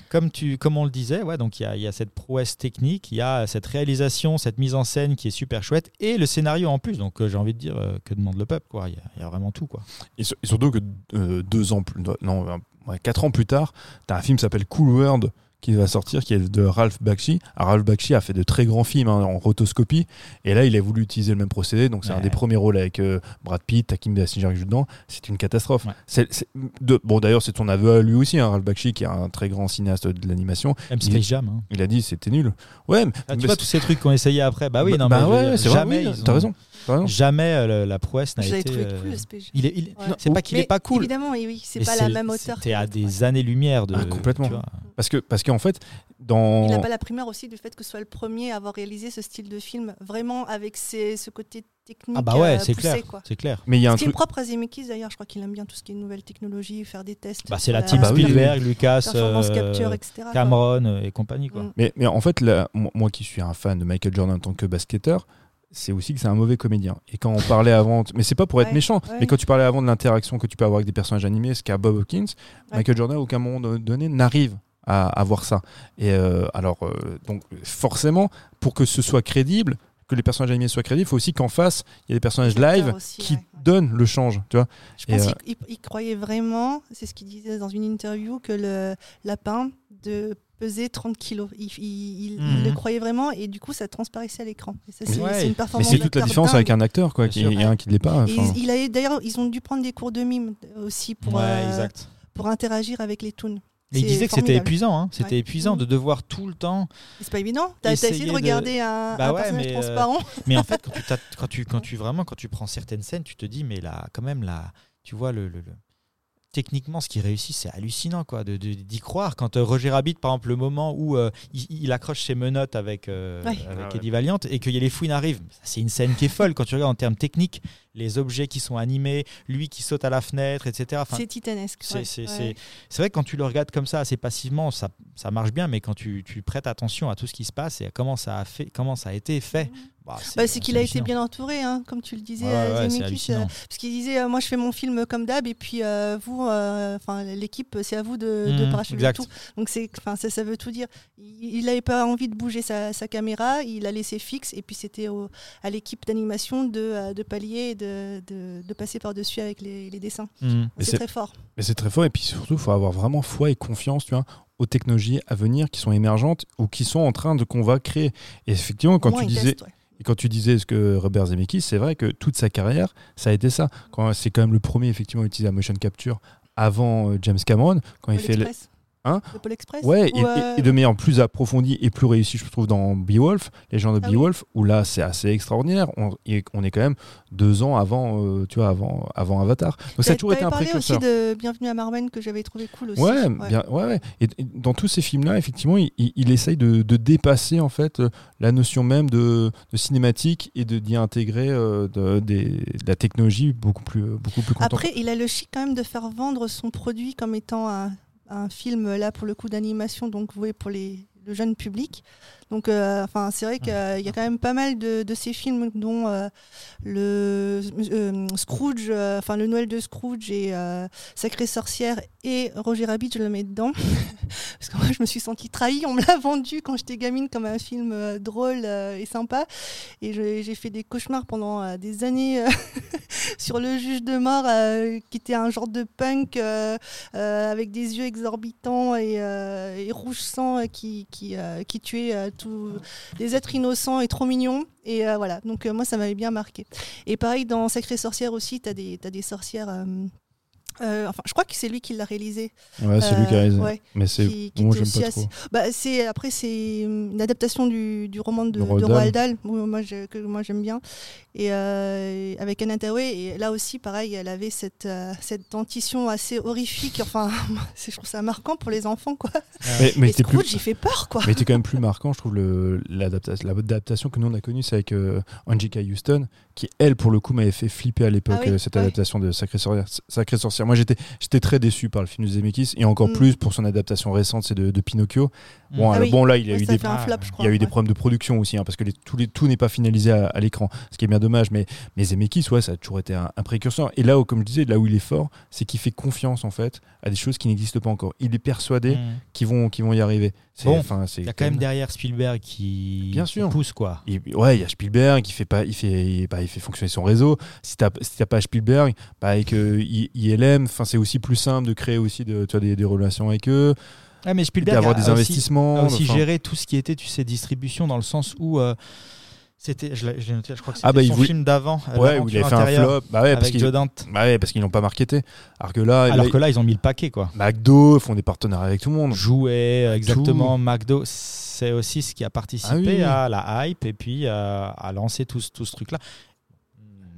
comme, tu, comme on le disait, ouais, donc il y a, il y a cette prouesse technique, il y a cette réalisation, cette mise en scène qui est super chouette, et le scénario en plus. Donc, euh, j'ai envie de dire euh, que demande le peuple, quoi. Il y a, il y a vraiment tout, quoi. Et, sur- et surtout que euh, deux ans plus, non, quatre ans plus tard, t'as un film qui s'appelle Cool World qui va sortir, qui est de Ralph Bakshi. Alors, Ralph Bakshi a fait de très grands films hein, en rotoscopie, et là il a voulu utiliser le même procédé. Donc c'est un des premiers rôles avec euh, Brad Pitt, Takim Basinger qui joue dedans. C'est une catastrophe. Ouais. De- bon d'ailleurs c'est ton aveu à lui aussi, hein, Ralph Bakshi qui est un très grand cinéaste de l'animation. Même Il Space Jam. hein. Il a dit c'était nul. Ouais, mais, Ah, tu mais vois tous ces trucs qu'on essayait après. Bah oui, bah- non, bah mais ouais, vrai. jamais. oui, T'as ont- raison. Jamais euh, le- la prouesse n'a été. trouvé euh, cool, le il est, il- Ouais. non, c'est pas qu'il est pas cool. Évidemment, oui, c'est mais pas la même hauteur. C'était à des ouais. années-lumière de. Ah, complètement. Parce que parce qu'en fait dans Il n'a pas la primeur aussi du fait que ce soit le premier à avoir réalisé ce style de film, vraiment avec ses- ce côté technique Ah bah ouais, euh, c'est clair. quoi. C'est clair. mais il y a un truc propre à Zemeckis d'ailleurs, je crois qu'il aime bien tout ce qui est nouvelle technologie, faire des tests. Bah, c'est la team bah oui, Spielberg, Lucas, euh, capture, etc. Cameron et compagnie. Quoi. Mm. Mais, mais en fait, là, moi qui suis un fan de Michael Jordan en tant que basketteur, c'est aussi que c'est un mauvais comédien. Et quand on parlait avant, mais c'est pas pour être Ouais, méchant, ouais. mais quand tu parlais avant de l'interaction que tu peux avoir avec des personnages animés, ce qu'a Bob Hawkins, Ouais. Michael Jordan, à aucun moment donné, n'arrive à, à voir ça. Et euh, alors, euh, donc forcément, pour que ce soit crédible, que les personnages animés soient crédibles, il faut aussi qu'en face, il y a des personnages live aussi, qui ouais, ouais. donnent le change, tu vois. Je Et, pense euh, qu'il il- il croyait vraiment, c'est ce qu'il disait dans une interview, que le lapin de pesait 30 kilos. Il, il- il- il Mhm. le croyait vraiment et du coup ça transparaissait à l'écran. Et ça, C'est Ouais. c'est une Mais performance. c'est toute la différence dingue. avec un acteur, quoi, qui, sûr. et un qui ne l'est pas. Enfin. il a d'ailleurs, ils ont dû prendre des cours de mime aussi pour, ouais, euh, pour interagir avec les toons. Mais il disait que c'était épuisant, hein. c'était Ouais. épuisant Mhm. de devoir tout le temps. C'est pas évident. T'as essayé de de- regarder un, Bah un ouais, personnage mais, euh, transparent. Mais en fait, quand tu, t'as- quand tu, quand tu vraiment, quand tu prends certaines scènes, tu te dis, mais là, quand même, là, tu vois le, le- le- techniquement, ce qui réussit, c'est hallucinant, quoi, de, de- d'y croire. Quand euh, Roger Rabbit, par exemple, le moment où euh, il, il accroche ses menottes avec, euh, Ouais. avec Ah ouais. Eddie Valiant et que y a les fouines arrivent, c'est une scène qui est folle quand tu regardes en termes techniques, les objets qui sont animés, lui qui saute à la fenêtre, etc. Enfin, c'est titanesque. c'est, ouais, ouais. vrai que quand tu le regardes comme ça assez passivement, ça, ça marche bien, mais quand tu, tu prêtes attention à tout ce qui se passe et à comment ça a, fait, comment ça a été fait, bah, c'est, Bah, c'est qu'il a été bien entouré, hein, comme tu le disais, Ouais, euh, parce qu'il disait, euh, moi je fais mon film comme d'hab, et puis euh, vous, euh, enfin l'équipe, c'est à vous de, de Mhm, parachever tout. Donc c'est, enfin ça, ça veut tout dire. Il n'avait pas envie de bouger sa, sa caméra, il a laissé fixe, et puis c'était à l'équipe d'animation de, de pallier et de, de, de passer par dessus avec les, les dessins. Mais C'est très fort. Mais c'est très fort et puis surtout, il faut avoir vraiment foi et confiance, tu vois, aux technologies à venir qui sont émergentes ou qui sont en train de qu'on va créer. Et effectivement, quand tu disais, teste, ouais. Et quand tu disais ce que Robert Zemeckis, c'est vrai que toute sa carrière, ça a été ça. Quand c'est quand même le premier effectivement à utiliser la motion capture avant euh, James Cameron, quand il fait. Hein Le Pôle Express Ouais, et, euh, et de manière plus approfondie et plus réussie, je trouve, dans Beowulf, les gens de Ah oui. Beowulf, où là, c'est assez extraordinaire. On, est quand même deux ans avant, euh, tu vois, avant, avant Avatar. Donc ça a toujours été un t'avais parlé aussi précurseur. de Bienvenue à Marwen que j'avais trouvé cool aussi. Ouais, bien, ouais, ouais. Et, et dans tous ces films-là, effectivement, il, il- il essaye de, de dépasser en fait euh, la notion même de, de cinématique et de d'y intégrer euh, de, des- de la technologie beaucoup plus, beaucoup plus. Après, il a le chic quand même de faire vendre son produit comme étant un, un film, là, pour le coup, d'animation, donc voué pour les, le jeune public. Donc, euh, enfin, c'est vrai qu'il y a quand même pas mal de, de ces films, dont euh, le euh, Scrooge, enfin le Noël de Scrooge et Sacrée Sorcière et Roger Rabbit, je le mets dedans. Parce que moi, je me suis sentie trahie. On me l'a vendu quand j'étais gamine comme un film drôle et sympa. Et j'ai fait des cauchemars pendant des années sur le juge de mort, euh, qui était un genre de punk euh, euh, avec des yeux exorbitants et, et rouge sang qui, qui, qui tuait euh, des êtres innocents et trop mignons. Et euh, voilà, donc euh, moi ça m'avait bien marqué. Et pareil dans Sacrée Sorcière aussi, tu as des, sorcières. Euh, euh, enfin, je crois que c'est lui qui l'a réalisé. Ouais, c'est lui qui a Euh, réalisé. ouais, Mais c'est moi j'aime pas trop. Bah, c'est après c'est une adaptation du, du roman de, Roald Dahl. Dahl, moi, moi, je- que moi j'aime bien et euh, avec Anna Hathaway et là aussi pareil elle avait cette euh, cette dentition assez horrifique enfin je trouve ça marquant pour les enfants quoi Mais, mais c'était plus, il fait peur quoi mais c'était quand même plus marquant, je trouve, l'adaptation que nous on a connue, c'est avec euh, Angelica Houston, qui elle, pour le coup, m'avait fait flipper à l'époque, Ah oui, euh, cette ouais. adaptation de Sacré Sorcière. Sacré Sorcière. Moi j'étais j'étais très déçu par le film de Zemeckis, et encore Mm. plus pour son adaptation récente, c'est de, de Pinocchio. Bon, Ah alors, oui. bon là, il y a eu des flop crois Il y a eu des problèmes de production aussi, hein, parce que les- tout, les- tout n'est pas finalisé à, à l'écran, ce qui est bien dommage. Mais, mais Zemeckis, ouais, ça a toujours été un, un précurseur. Et là où, comme je disais, là où il est fort, c'est qu'il fait confiance en fait à des choses qui n'existent pas encore. Il est persuadé Mhm. qu'ils vont, qu'ils vont y arriver. C'est- Bon, c'est Il y a quand même derrière Spielberg qui, Bien qui sûr. pousse quoi. il- ouais, il y a Spielberg qui fait pas, il fait, il, bah, il fait fonctionner son réseau. Si t'as, si t'as pas Spielberg, bah, avec euh, I- Enfin, c'est aussi plus simple de créer aussi de, tu vois, des, des relations avec eux, Ah, mais Spielberg d'avoir a- des a aussi- investissements. a aussi enfin, géré tout ce qui était, tu sais, distribution dans le sens où euh, c'était, je crois que c'était Ah, bah, il son voulait- film d'avant, euh, ouais, où il avait fait un flop. Bah ouais, parce qu'ils, bah ouais, parce qu'ils l'ont pas marketé. Alors que là, Alors là, que là, ils ont mis le paquet quoi. McDo font des partenariats avec tout le monde. Jouer euh, exactement, McDo, c'est aussi ce qui a participé Ah oui, à la hype et puis euh, à lancer tout, ce- tout ce truc-là.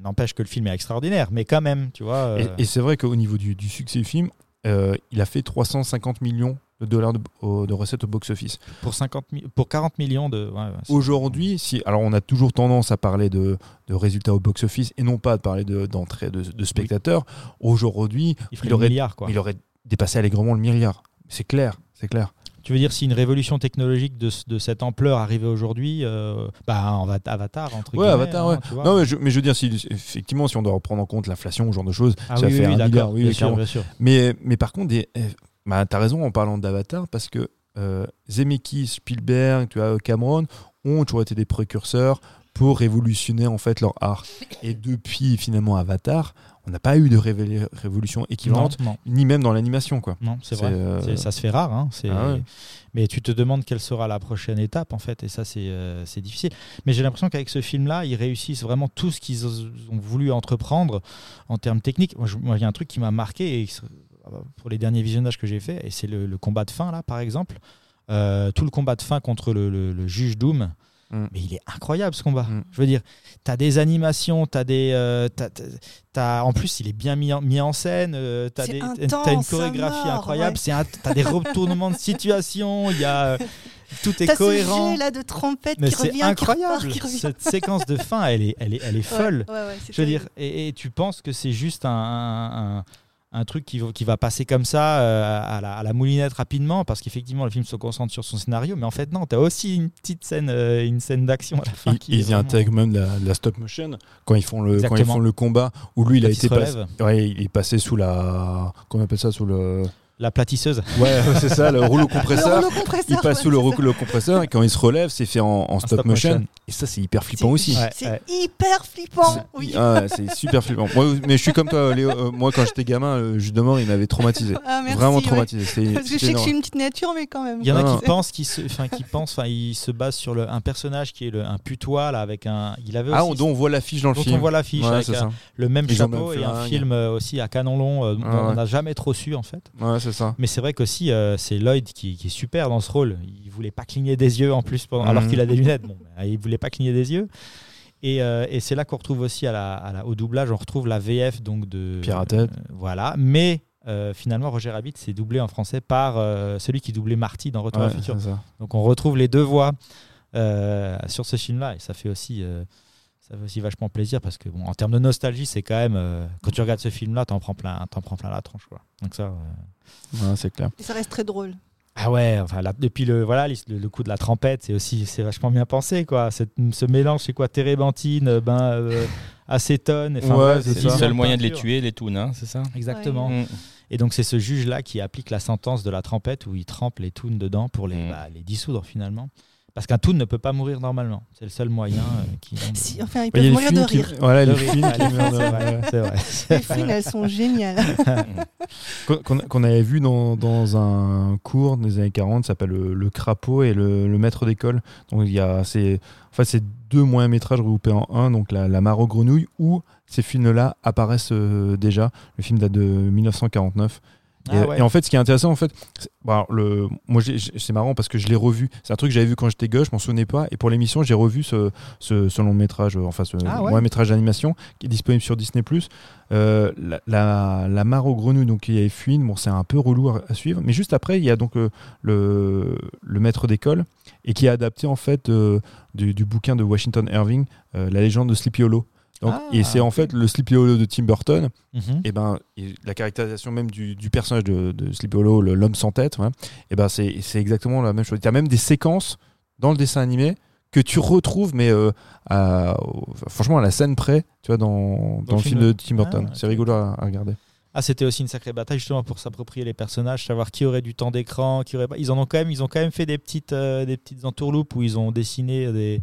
N'empêche que le film est extraordinaire, mais quand même, tu vois. euh, Et, et c'est vrai qu'au niveau du, du succès du film, euh, il a fait 350 millions de dollars de, recettes au box-office. pour, 50 mi- pour 40 millions de. ouais, ouais, c'est- Aujourd'hui, si, alors on a toujours tendance à parler de, de résultats au box-office et non pas de parler de- d'entrée de, de spectateurs. Aujourd'hui, il aurait- le milliard quoi. il aurait dépassé allègrement le milliard. C'est clair, c'est clair. Tu veux dire si une révolution technologique de, ce- de cette ampleur arrivait aujourd'hui, euh, bah en va- Avatar entre Ouais, guillemets, Avatar, hein, ouais. tu. Non, mais je, mais je veux dire, si, effectivement, si on doit reprendre en compte l'inflation, ce genre de choses, Ah ça oui, fait oui, un milliard, oui, bien sûr, clairement. bien sûr. Mais, mais par contre, des- eh, bah, t'as raison en parlant d'Avatar parce que euh, Zemeckis, Spielberg, tu vois, Cameron ont toujours été des précurseurs pour révolutionner en fait leur art. Et depuis finalement Avatar, on n'a pas eu de révé- révolution équivalente, Non, non, ni même dans l'animation quoi. non, c'est vrai. euh, Ça se fait rare. hein, Ah ouais. Mais tu te demandes quelle sera la prochaine étape, en fait, et ça, c'est euh, difficile. Mais j'ai l'impression qu'avec ce film-là, ils réussissent vraiment tout ce qu'ils ont voulu entreprendre en termes techniques. Moi, il y a un truc qui m'a marqué et pour les derniers visionnages que j'ai fait, et c'est le, le combat de fin, là, par exemple. Euh, tout le combat de fin contre le, le- le juge Doom. Mm. Mais il est incroyable ce combat. Mm. Je veux dire, tu as des animations, tu as des. euh, t'as- t'as- t'as- en plus, il est bien mis en, mis en scène. euh, tu as, une chorégraphie incroyable. ouais. c'est un- t'as des retournements de situation. Il y a. euh, tout est T'as ce cohérent. jet là de trompette Mais qui c'est revient, incroyable. qui repart, qui. Cette séquence de fin, elle est, elle est, elle est folle. Ouais, ouais, ouais, c'est Je veux dire, et, et tu penses que c'est juste un, un, un- un truc qui, va- qui va passer comme ça euh, à, la, à la moulinette rapidement, parce qu'effectivement, le film se concentre sur son scénario, mais en fait, non, tu as aussi une petite scène, euh, une scène d'action à la fin. Ils, qui ils y vraiment- intègrent même la, la stop motion quand ils font le quand ils font le combat où lui il a il été passé, relève. ouais, il est passé sous la comment on appelle ça sous le La platisseuse. ouais c'est ça le rouleau Le compresseur rouleau compresseur, il passe ouais, sous le rouleau compresseur et quand il se relève c'est fait en, en stop, stop motion. motion. et ça c'est hyper flippant aussi Ouais, C'est ouais. hyper flippant. C'est- Oui. ah c'est super flippant moi, mais je suis comme toi Léo euh, moi quand j'étais gamin le jus de mort il m'avait traumatisé Ah, merci, vraiment traumatisé Parce que je sais que je suis une petite nature, mais quand même. Il y en a Non, qui pensent, qui se, enfin, qui pensent, enfin, il se base sur le, un personnage qui est le, un putois là avec un. Il avait ah aussi, dont on voit l'affiche dans le dont film on voit l'affiche Ouais, avec un- le même Ils chapeau et un film euh, aussi à canon long euh, Ah on n'a jamais trop su en fait. Ouais c'est ça Mais c'est vrai qu'aussi, euh, c'est Lloyd qui, qui est super dans ce rôle. Il voulait pas cligner des yeux en plus, pendant- Mhm. alors qu'il a des lunettes. Bon, bah, il voulait pas cligner des yeux. Et, euh, et c'est là qu'on retrouve aussi à la, à la- au doublage, on retrouve la VF donc de Pirated. euh, voilà. Mais euh, finalement, Roger Rabbit s'est doublé en français par euh, celui qui doublait Marty dans Retour à Ouais, le futur. Donc on retrouve les deux voix euh, sur ce film-là et ça fait aussi. Euh, ça fait aussi vachement plaisir parce que bon, en termes de nostalgie, c'est quand même euh, quand tu regardes ce film-là, t'en prends plein, t'en prends plein la tronche quoi. Donc ça, euh, Ouais, c'est clair Et ça reste très drôle. ah ouais, enfin depuis le voilà le, le coup de la trompette, c'est aussi c'est vachement bien pensé quoi. Cette- ce mélange, c'est quoi, térébenthine, ben euh, acétone. enfin, Ouais, bref, c'est le seul moyen de les tuer, les toons, hein, c'est ça Exactement. Et donc c'est ce juge là qui applique la sentence de la trompette où il trempe les toons dedans pour les, Mm. bah, les dissoudre finalement. Parce qu'un toon ne peut pas mourir normalement. C'est le seul moyen euh, qui. Si, enfin, ils Il y peuvent mourir de qui- rire. voilà De les qui meurent de rire. c'est vrai, Les films, elles sont géniales. qu'on avait vu dans, dans un cours des années 40, ça s'appelle le, Le crapaud et le, le maître d'école. Donc il y a c'est enfin c'est deux moyens métrages regroupés en un, donc la, la mare aux grenouilles où ces films-là apparaissent euh, déjà. Le film date de 1949. Et, Ah ouais. et en fait, ce qui est intéressant, en fait, le, moi, c'est marrant parce que je l'ai revu. C'est un truc que j'avais vu quand j'étais gosse, je m'en souvenais pas. Et pour l'émission, j'ai revu ce, ce, ce long métrage, euh, enfin ce Ah ouais. moyen métrage d'animation qui est disponible sur Disney+. Euh, la, la, la mare aux grenouilles, donc il y a Fuine, bon, c'est un peu relou à, à suivre. Mais juste après, il y a donc euh, le, le maître d'école et qui est adapté en fait euh, du, du bouquin de Washington Irving, La légende de Sleepy Hollow. Donc, Ah, et c'est en fait le Sleepy Hollow de Tim Burton Mhm. et ben et la caractérisation même du, du personnage de, de Sleepy Hollow, le- l'homme sans tête, ouais, et ben c'est exactement la même chose. Il y a même des séquences dans le dessin animé que tu retrouves, mais euh, à- franchement à la scène près, tu vois, dans, dans, le film de Tim Burton. Ah, c'est rigolo à, à regarder. Ah, c'était aussi une sacrée bataille justement pour s'approprier les personnages, savoir qui aurait du temps d'écran, qui aurait pas. Ils en ont quand même, ils ont quand même fait des petites, euh, des petites entourloupes où ils ont dessiné des.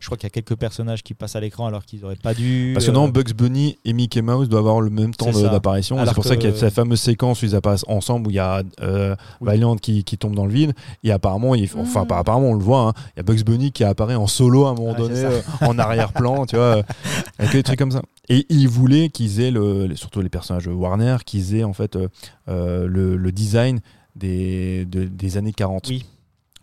Je crois qu'il y a quelques personnages qui passent à l'écran alors qu'ils auraient pas dû. Parce que euh, non, Bugs Bunny et Mickey Mouse doivent avoir le même temps d'apparition. C'est pour ça que- qu'il y a cette fameuse séquence où ils apparaissent ensemble, où il y a euh, Oui. Valiant qui, qui tombe dans le vide. Et apparemment, il, enfin, Mm. pas apparemment, on le voit, hein, il y a Bugs Bunny qui apparaît en solo à un moment Ouais, donné, euh, en arrière-plan, tu vois, avec des trucs comme ça. Et ils voulaient qu'ils aient, le, surtout les personnages Warner, qu'ils aient en fait euh, euh, le, le design des, de- des années 40. Oui.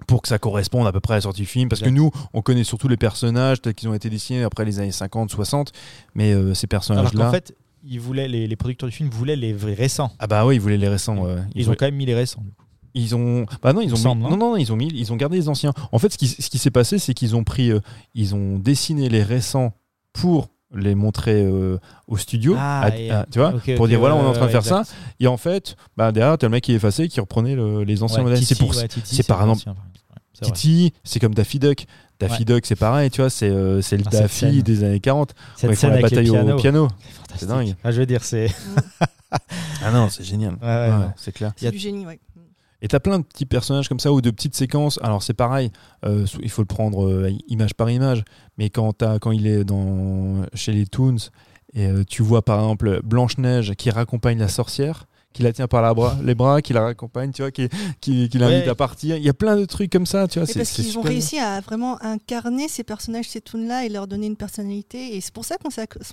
Pour que ça corresponde à peu près à la sortie du film. Parce que nous, on connaît surtout les personnages tels qu'ils ont été dessinés après les années 50, 60. Mais euh, ces personnages-là. qu'en fait, ils voulaient les, les producteurs du film voulaient les vrais récents. Ah bah oui, ils voulaient les récents. Ils, ont quand même mis les récents. du coup. ils ont, bah non, ils Il ont, semble, mis- non non, non, ils ont mis, ils ont gardé les anciens. En fait, ce qui, ce qui s'est passé, c'est qu'ils ont pris, euh, ils ont dessiné les récents pour les montrer euh, au studio, Ah, à- et- à- tu vois, pour dire voilà, on est en train de faire exact. ça. Et en fait, bah derrière, t'as le mec qui est effacé, qui reprenait le- les anciens Ouais, modèles. C'est pour ouais, Titi, c'est par exemple. Titi, c'est comme Daffy Duck. Daffy Ouais. Duck, c'est pareil, tu vois, c'est euh, c'est le Ah, Daffy scène. des années 40. Cette scène la avec les bataille au piano. c'est dingue. Ah, je veux dire, c'est. Ah non, c'est génial. Ouais, ouais, Ouais, ouais. c'est clair. C'est du génie, ouais. Et t'as plein de petits personnages comme ça ou de petites séquences. Alors c'est pareil, euh, il faut le prendre euh, image par image. Mais quand, quand il est chez les Toons et euh, tu vois par exemple Blanche-Neige qui raccompagne la sorcière, qui la tient par la bras, les bras, qui la raccompagne, tu vois, qui, qui, qui l'invite Ouais. à partir. Il y a plein de trucs comme ça, tu vois. C'est- parce qu'ils ont réussi à vraiment incarner ces personnages, ces toons-là, et leur donner une personnalité. Et c'est pour ça qu'on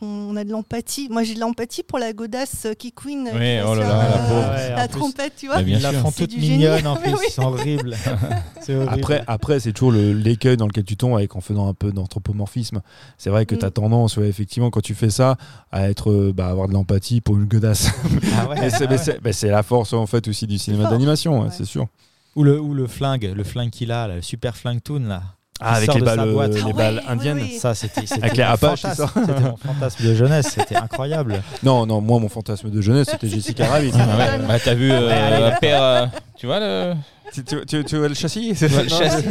on a de l'empathie. Moi, j'ai de l'empathie pour la godasse euh, qui Queen. euh, Oui, qui oh là là, la euh, la plus, trompette, tu vois. Ils la font toute mignonne en plus, c'est horrible. horrible. Après, après c'est toujours l'écueil dans lequel tu tombes avec en faisant un peu d'anthropomorphisme. C'est vrai que Mm. tu as tendance, ouais, effectivement, quand tu fais ça, à être, euh, bah, avoir de l'empathie pour une godasse. Ah ouais. Mais c'est- bah, la force en fait aussi du cinéma d'animation, ouais, Ouais. c'est sûr. Ou le, ou le flingue, le flingue qu'il a, le super flingue toon là. Ah, avec les balles, boîte. euh, Ah les ouais, balles oui, indiennes. oui. Ça, c'était c'était Avec les mon Apaches. C'était mon fantasme de jeunesse, c'était incroyable. Non, non, moi mon fantasme de jeunesse c'était Jessica Rabbit. Ah ouais, bah, t'as vu euh, père, euh, tu vois le, tu, tu, tu- tu vois le châssis tu vois le Non, châssis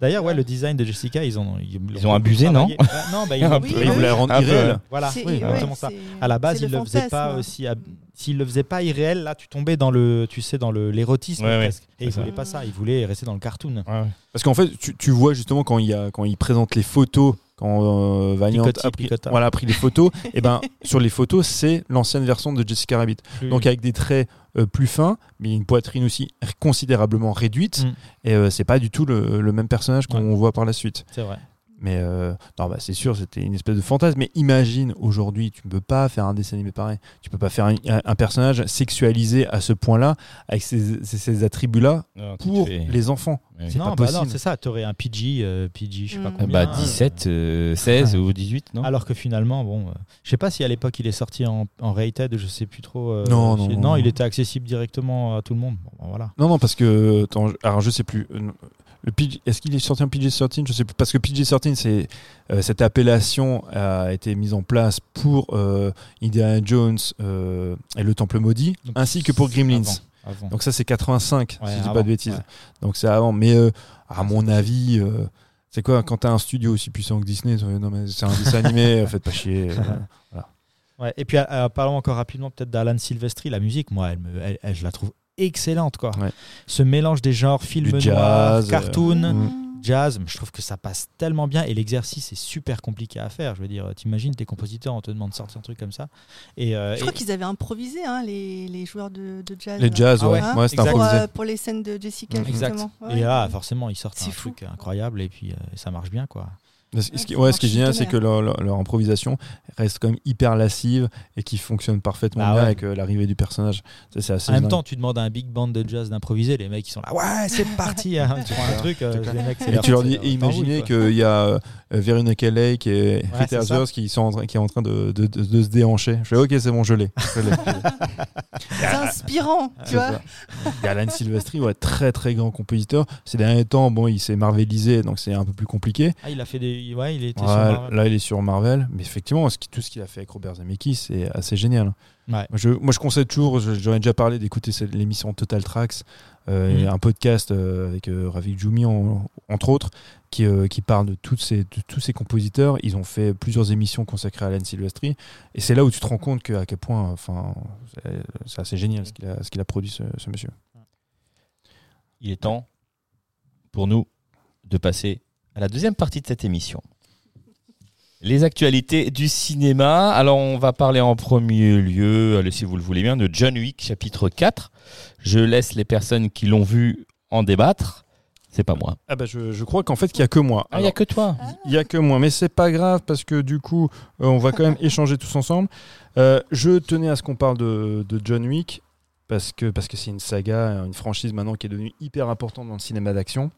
D'ailleurs, ouais, le design de Jessica, ils ont ils, Ils ont abusé, non. Ouais, Non, bah, ils l'ont-. Oui, Ils Un peu, irréelle. Voilà, C'est- oui, exactement ça. À la base, ils le faisaient pas aussi. ab- S'ils le faisaient pas irréel, là, tu tombais dans le, tu sais, dans le l'érotisme Ouais, ouais, presque. Et ils ça. voulaient pas ça. Ils voulaient rester dans le cartoon. Parce qu'en fait, tu, tu vois justement quand il, y a, quand il présente les photos, quand euh, Valiant Picotti, a pris, voilà, a pris les photos, et ben sur les photos, c'est l'ancienne version de Jessica Rabbit. Plus- Donc avec des traits euh, plus fins, mais une poitrine aussi considérablement réduite. Mm. Et euh, c'est pas du tout le, le même personnage qu'on voit par la suite. c'est vrai. Mais euh, non, bah, c'est sûr, c'était une espèce de fantasme. Mais imagine aujourd'hui, tu ne peux pas faire un dessin animé pareil. Tu peux pas faire un, personnage sexualisé à ce point-là, avec ces, ces- ces attributs-là, pour fais- les enfants. C'est non, pas bah non, c'est ça. Tu aurais un PG, euh, PG, je sais pas Mm. Combien. bah hein. 17, euh, 16 ou 18, non Alors que finalement, bon, euh, je sais pas si à l'époque il est sorti en, en rated, je sais plus trop. euh, Non, non, non. il était accessible directement à tout le monde. Bon, bah, voilà. Non, non, parce que. attends, alors, je sais plus. Est-ce qu'il est sorti en PG-13 Je sais plus. Parce que PG-13, c'est, euh, cette appellation a été mise en place pour euh, Indiana Jones euh, et le Temple Maudit, Donc, ainsi que pour Gremlins. Avant, avant. Donc, ça, c'est 85, Ouais, si je dis avant, pas de bêtises. ouais. Donc, c'est avant. Mais euh, à mon avis. c'est quoi quand t'as un studio aussi puissant que Disney Non mais c'est un dessin animé, faites pas chier. Ouais, et puis, parlons encore rapidement peut-être d'Alan Silvestri. La musique, moi, elle me, elle- elle- je la trouve excellente. Quoi. Ouais. Ce mélange des genres film Du noir, jazz, euh, cartoon, Mm. jazz, je trouve que ça passe tellement bien et l'exercice est super compliqué à faire. Je veux dire, t'imagines, t'es compositeur, on te demande de sortir un truc comme ça. Et, euh, Je et- crois qu'ils avaient improvisé hein, les, les joueurs de, de jazz. Les jazz, Ah ouais, ouais, ouais, c'est exact. pour, improvisé. euh, pour les scènes de Jessica, Mm. Exact. justement. Et Ouais. là, forcément, ils sortent C'est un fou. truc incroyable et puis euh, ça marche bien, quoi. Ce, qui, ouais, ce qui est génial, c'est que leur, leur- leur improvisation reste quand même hyper lascive et qui fonctionne parfaitement Bah bien ouais. avec euh, l'arrivée du personnage. Ça, C'est assez En même dingue. temps, tu demandes à un big band de jazz d'improviser, les mecs ils sont là, ouais, c'est parti, hein. tu prends un truc, euh, les mecs, c'est Et tu leur dis, imaginez qu'il y a euh, Veronica Lake et Rita. Hayworth qui sont en train, qui est en train de, de- de- de se déhancher. Je fais ok, c'est bon, je l'ai. C'est inspirant, tu vois. a Alan Silvestri, ouais, très très grand compositeur. Ces derniers temps, bon, il s'est marvelisé, donc c'est un peu plus compliqué. Ah, il a fait des. Ouais, il était Ouais, sur Marvel. là, il est sur Marvel, mais effectivement, ce qui- tout ce qu'il a fait avec Robert Zemeckis, c'est assez génial. Ouais. Moi, je, moi, je conseille toujours, je- j'en ai déjà parlé, d'écouter l'émission Total Tracks, euh, et un podcast euh, avec euh, Ravik Djoumi, en- entre autres, qui, euh, parle de, toutes ces, tous ces compositeurs. Ils ont fait plusieurs émissions consacrées à Alan Silvestri, et c'est là où tu te rends compte que, à quel point enfin, c'est- assez génial ce qu'il a, produit, ce, ce monsieur. Il est temps pour nous de passer à la deuxième partie de cette émission. Les actualités du cinéma. Alors, on va parler en premier lieu, si vous le voulez bien, de John Wick, chapitre 4. Je laisse les personnes qui l'ont vu en débattre. C'est pas moi. Ah bah je, je crois qu'en fait, qu'il n'y a que moi. Ah, il n'y a que toi. Il y a que moi, mais c'est pas grave parce que du coup, euh, on va quand même échanger tous ensemble. Euh, je tenais à ce qu'on parle de, de John Wick parce que parce que c'est une saga, une franchise maintenant qui est devenue hyper importante dans le cinéma d'action.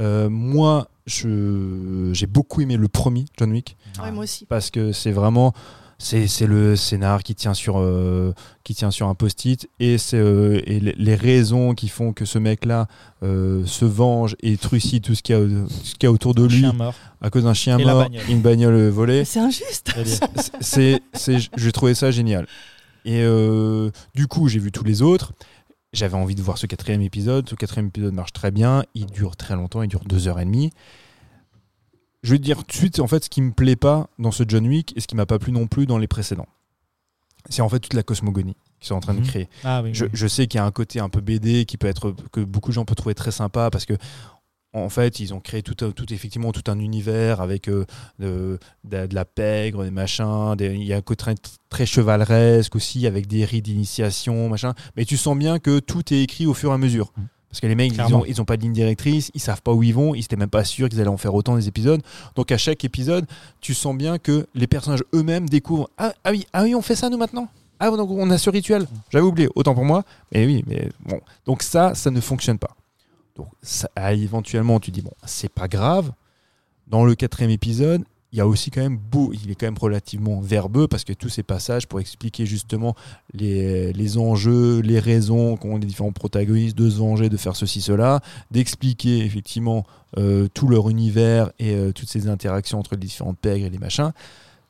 Euh, moi, je j'ai beaucoup aimé le premier John Wick Ouais, moi aussi. parce que c'est vraiment c'est c'est le scénar qui tient sur euh, qui tient sur un post-it et c'est euh, et les- raisons qui font que ce mec là se venge et trucide tout ce qu'il y a ce qu'il y a autour de Un lui chien mort. à cause d'un chien Et mort, bagnole. une bagnole euh, volée. C'est injuste. j'ai trouvé ça génial. Et euh, du coup, j'ai vu tous les autres. J'avais envie de voir ce quatrième épisode. Ce quatrième épisode marche très bien. Il dure très longtemps. Il dure deux heures et demie. Je vais te dire tout de suite, en fait, ce qui me plaît pas dans ce John Wick et ce qui m'a pas plu non plus dans les précédents. C'est en fait toute la cosmogonie qu'ils sont en train de Mhm. créer. Ah oui. Je, oui. je sais qu'il y a un côté un peu BD qui peut être que beaucoup de gens peuvent trouver très sympa parce que en fait ils ont créé tout, un- tout effectivement tout un univers avec euh, de, de- de la pègre, des machins, des- il y a un côté très, très chevaleresque aussi avec des rites d'initiation, machin. Mais tu sens bien que tout est écrit au fur et à mesure. Mhm. Parce que les mecs, ils Clairement. ont, ils ont pas de ligne directrice, ils savent pas où ils vont, ils étaient même pas sûrs qu'ils allaient en faire autant des épisodes. Donc à chaque épisode, tu sens bien que les personnages eux-mêmes découvrent ah, ah oui, ah oui, on fait ça nous maintenant? Ah donc on a ce rituel. J'avais oublié, autant pour moi. Mais oui, mais bon. Donc ça, ça ne fonctionne pas. Donc ça, éventuellement, tu dis bon, c'est pas grave. Dans le quatrième épisode, il y a aussi quand même beau, il est quand même relativement verbeux parce que tous ces passages pour expliquer justement les, les enjeux, les raisons qu'ont les différents protagonistes de se venger, de faire ceci, cela, d'expliquer effectivement euh, tout leur univers et euh, toutes ces interactions entre les différentes pègres et les machins.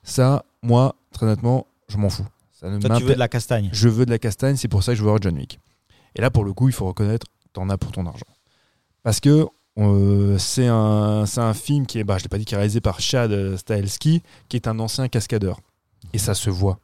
Ça, moi, très honnêtement, je m'en fous. Ça ne Toi, tu veux de la castagne. je veux de la castagne, c'est pour ça que je veux voir John Wick. Et là, pour le coup, il faut reconnaître, t'en as pour ton argent. Parce que euh, c'est un, un film qui est, bah, je l'ai pas dit, qui est réalisé par Chad euh, Stahelski, qui est un ancien cascadeur. Et ça se voit.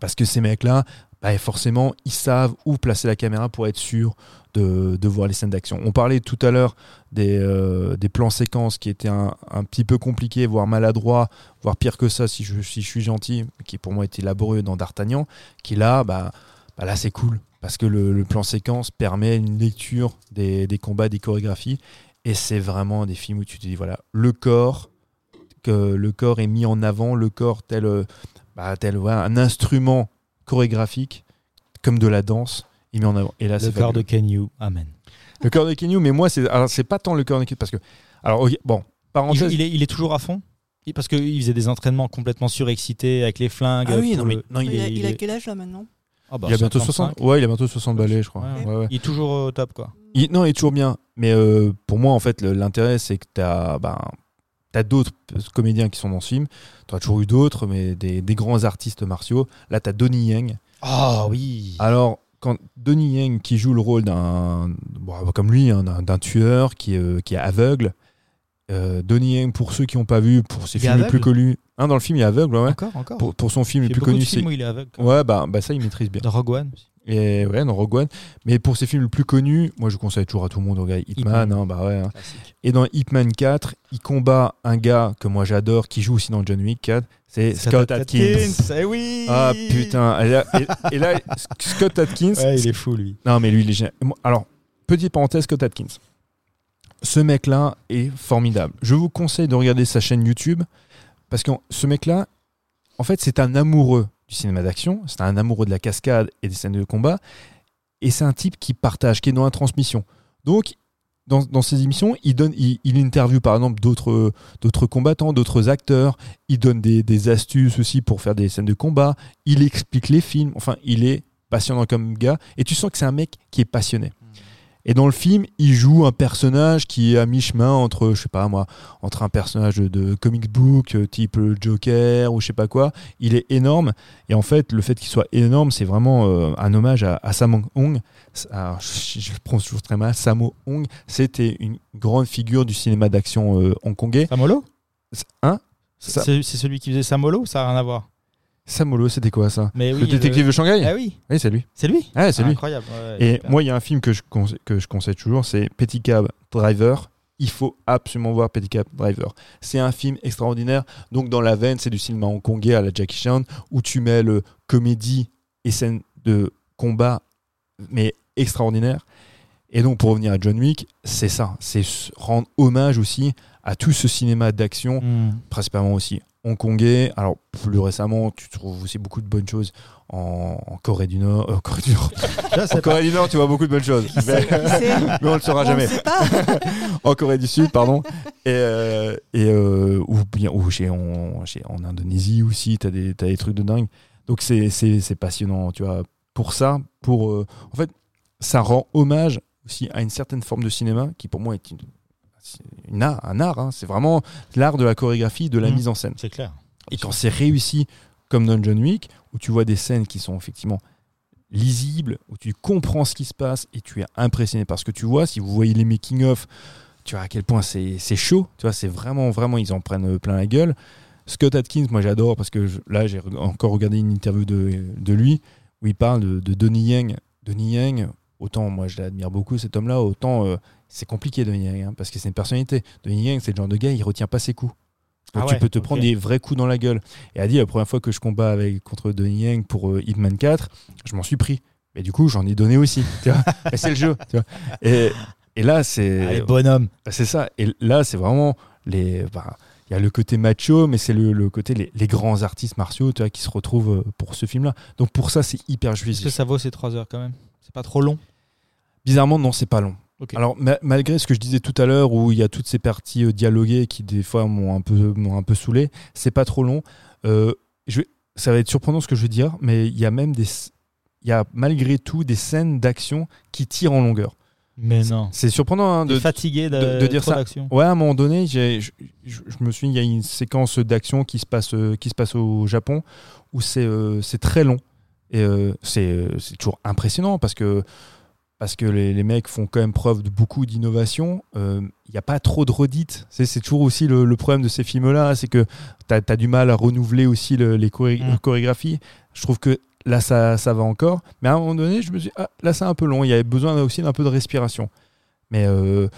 Parce que ces mecs-là, bah, forcément, ils savent où placer la caméra pour être sûr de, de voir les scènes d'action. On parlait tout à l'heure des, euh, des plans séquences qui étaient un, un petit peu compliqués, voire maladroits, voire pire que ça si je, si je suis gentil, qui pour moi était laborieux dans D'Artagnan, qui là, bah, bah là c'est cool. Parce que le, le plan séquence permet une lecture des, des combats, des chorégraphies. Et c'est vraiment des films où tu te dis, voilà, le corps, que le corps est mis en avant, le corps tel, euh, bah, tel voilà, un instrument chorégraphique, comme de la danse, il met en avant. Et là, Le corps de. Kenyu. Amen. Le cœur de Kenyu, mais moi, c'est alors c'est pas tant le cœur de Kenyu, parce que. Alors, ok, bon, Il, parenthèse. il est, il est toujours à fond? Il- Parce qu'il faisait des entraînements complètement surexcités avec les flingues. Ah oui, non, mais, non, il, Il, a, est, il a est- quel âge là maintenant? Ah bah, il a bientôt 55. 60. Ouais, il a bientôt 60 balais, je crois. Ouais. Ouais, ouais. Il est toujours au top, quoi. Il- non, il est toujours bien. Mais euh, pour moi, en fait, l'intérêt, c'est que tu as, ben, t'as d'autres comédiens qui sont dans ce film. Tu as toujours eu d'autres, mais des, des grands artistes martiaux. Là, tu as Donnie Yen. Ah oui Alors, quand Donnie Yen, qui joue le rôle d'un. bon, comme lui, hein, d'un tueur qui, est, euh, qui est aveugle. Euh, Donnie Yen, pour ceux qui n'ont pas vu, pour ses Il films les plus connus. Hein, dans le film, il est aveugle, ouais. Encore, encore. Pour, pour son film il le plus connu, c'est. il est aveugle. Ouais, bah, bah ça, il maîtrise bien. Dans Rogue One. aussi. Et ouais, dans Rogue One. Mais pour ses films le plus connus, moi je conseille toujours à tout le monde de regarder Hitman. Hitman. hein, bah ouais, hein. Et dans Hitman 4, il combat un gars que moi j'adore, qui joue aussi dans John Wick 4. C'est Scott Atkins. Eh oui Ah putain. Et là, et- et là, Scott Atkins. Ouais, il est fou, lui. Non, mais lui, il est génial. Alors, petite parenthèse, Scott Atkins. Ce mec-là est formidable. Je vous conseille de regarder sa chaîne YouTube parce que ce mec-là, en fait, c'est un amoureux du cinéma d'action, c'est un amoureux de la cascade et des scènes de combat, et c'est un type qui partage, qui est dans la transmission. Donc, dans, dans ses émissions, il, donne, il, il interviewe par exemple d'autres d'autres combattants, d'autres acteurs, il donne des, des astuces aussi pour faire des scènes de combat, il explique les films, enfin, il est passionnant comme gars, et tu sens que c'est un mec qui est passionné. Et dans le film, il joue un personnage qui est à mi-chemin entre, je sais pas moi, entre un personnage de comic book euh, type Joker ou je sais pas quoi. Il est énorme. Et en fait, le fait qu'il soit énorme, c'est vraiment euh, un hommage à, à Sammo Hong. Alors, je, je le prononce toujours très mal. Sammo Hong, c'était une grande figure du cinéma d'action euh, hongkongais. Samolo Hein? C'est celui qui faisait Samolo Ça n'a rien à voir? Samolo, c'était quoi ça Mais oui, Le détective de Shanghai Ah oui, Oui, c'est lui. c'est lui Ouais, c'est Ah, lui. Incroyable. ouais, Et moi, il y a un film que je, conseille, que je conseille toujours, c'est Petit Cab Driver. Il faut absolument voir Petit Cab Driver. C'est un film extraordinaire. Donc, dans la veine, c'est du cinéma hongkongais à la Jackie Chan, où tu mets le comédie et scène de combat, mais extraordinaire. Et donc, pour revenir à John Wick, c'est ça. C'est rendre hommage aussi à tout ce cinéma d'action Hmm. principalement aussi hongkongais. Alors plus récemment, tu trouves aussi beaucoup de bonnes choses en, en Corée du Nord. euh, Corée du Nord. Sais en Corée du Nord, tu vois beaucoup de bonnes choses. Mais on le saura On jamais. ne. En Corée du Sud, pardon. Et, euh, et euh, ou bien ou chez, en, chez- en Indonésie aussi, tu as des, t'as des trucs de dingue. Donc c'est, passionnant, tu vois. Pour ça, pour en fait, ça rend hommage aussi à une certaine forme de cinéma qui pour moi est une, une art, un art. hein. C'est vraiment l'art de la chorégraphie, de la Mhm. mise en scène. C'est clair. Et quand c'est réussi, comme dans John Wick, où tu vois des scènes qui sont effectivement lisibles, où tu comprends ce qui se passe et tu es impressionné par ce que tu vois, si vous voyez les making-of, tu vois à quel point c'est chaud, tu vois, c'est vraiment, vraiment, ils en prennent plein la gueule. Scott Atkins, moi j'adore parce que je- là j'ai re- encore regardé une interview de, de lui où il parle de, de Donnie Yang. Donnie Yang, autant moi je l'admire beaucoup cet homme-là, autant euh, c'est compliqué Donnie Yang, hein, parce que c'est une personnalité. Donnie Yang, c'est le genre de gars, il retient pas ses coups. Donc Ah tu ouais, peux te prendre des vrais coups dans la gueule. Et a dit la première fois que je combats avec, contre Donnie Yang pour euh, Hitman 4, je m'en suis pris. Mais du coup, j'en ai donné aussi. c'est le jeu. tu vois. Et, et là, c'est Allez, bonhomme. bah, C'est ça. Et là, c'est vraiment les. bah, Il y a le côté macho, mais c'est le, le côté les, les grands artistes martiaux tu vois, qui se retrouvent euh, pour ce film-là. Donc pour ça, c'est hyper Est-ce que jouissif. ça vaut ces 3 heures quand même? C'est pas trop long Bizarrement, non, c'est pas long. Alors ma- malgré ce que je disais tout à l'heure, où il y a toutes ces parties euh, dialoguées qui des fois m'ont un peu m'ont un peu saoulé, c'est pas trop long. Euh, je vais- ça va être surprenant ce que je veux dire, mais il y a même des il y a malgré tout des scènes d'action qui tirent en longueur. Mais non. C'est surprenant hein, De fatigué de, de- de dire ça. Ouais, à un moment donné, je, je- me souviens, il y a une séquence d'action qui se passe, euh, qui se passe au Japon où c'est euh, c'est très long et euh, c'est euh, c'est toujours impressionnant parce que parce que les, les mecs font quand même preuve de beaucoup d'innovation. Euh, Il n'y a pas trop de redites. C'est toujours aussi le, le problème de ces films-là, c'est que tu as, du mal à renouveler aussi le- les choré- Mm. chorégraphies. Je trouve que là, ça, ça va encore. Mais à un moment donné, je me suis dit, ah, là, c'est un peu long. Il y avait besoin aussi d'un peu de respiration. Mais euh,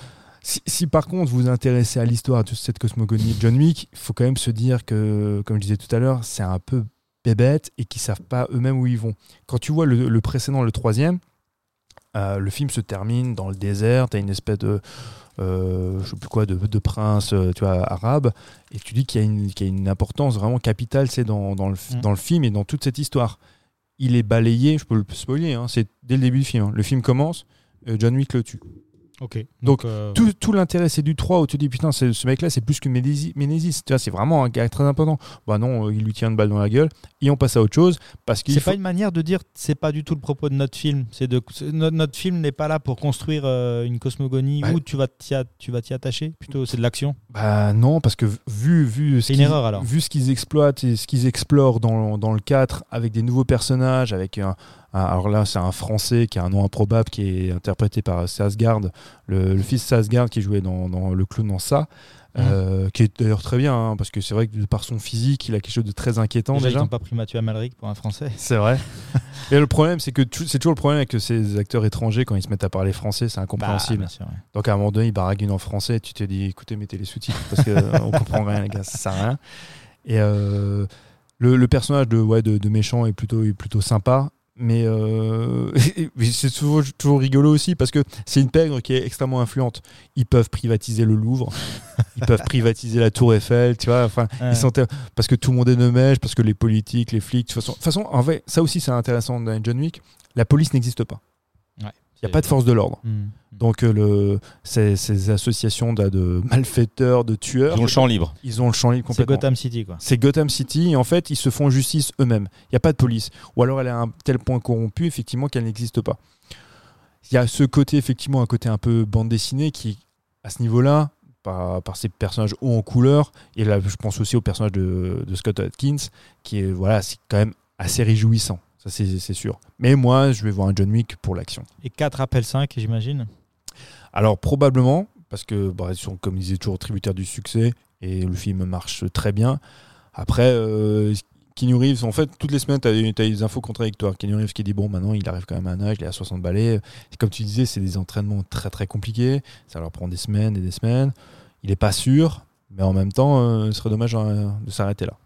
si, si par contre vous vous intéressez à l'histoire de cette cosmogonie de John Wick, il faut quand même se dire que, comme je disais tout à l'heure, c'est un peu bébête et qu'ils savent pas eux-mêmes où ils vont. Quand tu vois le, le précédent, le troisième, euh, le film se termine dans le désert, tu as une espèce de, euh, je sais plus quoi, de, de prince euh, tu vois, arabe, et tu dis qu'il y, a une- qu'il y a une importance vraiment capitale c'est dans, dans, le, Mm. dans le film et dans toute cette histoire. Il est balayé, je peux le spoiler, hein, c'est dès le début du film. hein. Le film commence, John Wick le tue. Ok. Donc, euh, Tout, tout l'intérêt, c'est du 3 où tu te dis putain, ce mec-là, c'est plus que Ménésis. Tu vois, c'est vraiment un gars très important. Bah non, euh, il lui tient une balle dans la gueule et on passe à autre chose parce qu'il c'est faut- pas une manière de dire c'est pas du tout le propos de notre film. C'est de notre, notre film n'est pas là pour construire euh, une cosmogonie Ouais. où tu vas t'y a- tu vas t'y attacher. Plutôt c'est de l'action. Bah non, parce que vu, vu, ce une qu'ils- erreur, alors. vu ce qu'ils exploitent et ce qu'ils explorent dans, dans le 4 avec des nouveaux personnages, avec un, un- alors là c'est un français qui a un nom improbable qui est interprété par Sasgard, le, le fils Sasgard qui jouait dans, dans le clown dans ça. Mmh. euh, qui est d'ailleurs très bien, hein, parce que c'est vrai que par son physique, il a quelque chose de très inquiétant Déjà, ils déjà. n'ont pas pris Mathieu Amalric pour un français. C'est vrai. Et le problème, c'est que c'est toujours le problème avec ces acteurs étrangers quand ils se mettent à parler français, c'est Bah, incompréhensible. sûr, ouais. Donc à un moment donné, ils baraguinent en français, tu te dis, écoutez, mettez les sous-titres parce qu'on comprend rien, les gars, ça sert à rien. Et euh, le, le personnage de, ouais, de, de méchant est plutôt, est plutôt sympa. Mais euh, mais c'est toujours, toujours rigolo aussi parce que c'est une pègre qui est extrêmement influente. Ils peuvent privatiser le Louvre, ils peuvent privatiser la Tour Eiffel, tu vois. Enfin, Ouais. ils sont parce que tout le monde est de mèche, parce que les politiques, les flics, de toute façon, de toute façon en fait, ça aussi c'est intéressant dans John Wick. La police n'existe pas. Il n'y a pas de force de l'ordre. Mmh. Donc euh, le, ces, ces associations de, de malfaiteurs, de tueurs, Ils ont le champ libre. ils ont le champ libre C'est. Gotham City quoi. C'est Gotham City et en fait ils se font justice eux-mêmes. Il n'y a pas de police. Ou alors elle est à un tel point corrompue effectivement qu'elle n'existe pas. Il y a ce côté effectivement un côté un peu bande dessinée qui à ce niveau-là par, par ces personnages hauts en couleur et là je pense aussi au personnage de, de Scott Atkins qui est voilà c'est quand même assez réjouissant. Ça c'est sûr. Mais moi je vais voir un John Wick pour l'action. Et 4 appels 5 j'imagine. Alors probablement, parce que bah, ils sont, comme ils disaient, toujours tributaires du succès, et le film marche très bien. Après, euh, Keanu Reeves, en fait, toutes les semaines, tu as, des infos contradictoires. Keanu Reeves qui dit, bon, maintenant, il arrive quand même à un âge, il est à 60 balais. Et comme tu disais, c'est des entraînements très très compliqués, ça leur prend des semaines et des semaines. Il n'est pas sûr, mais en même temps, euh, ce serait dommage euh, de s'arrêter là.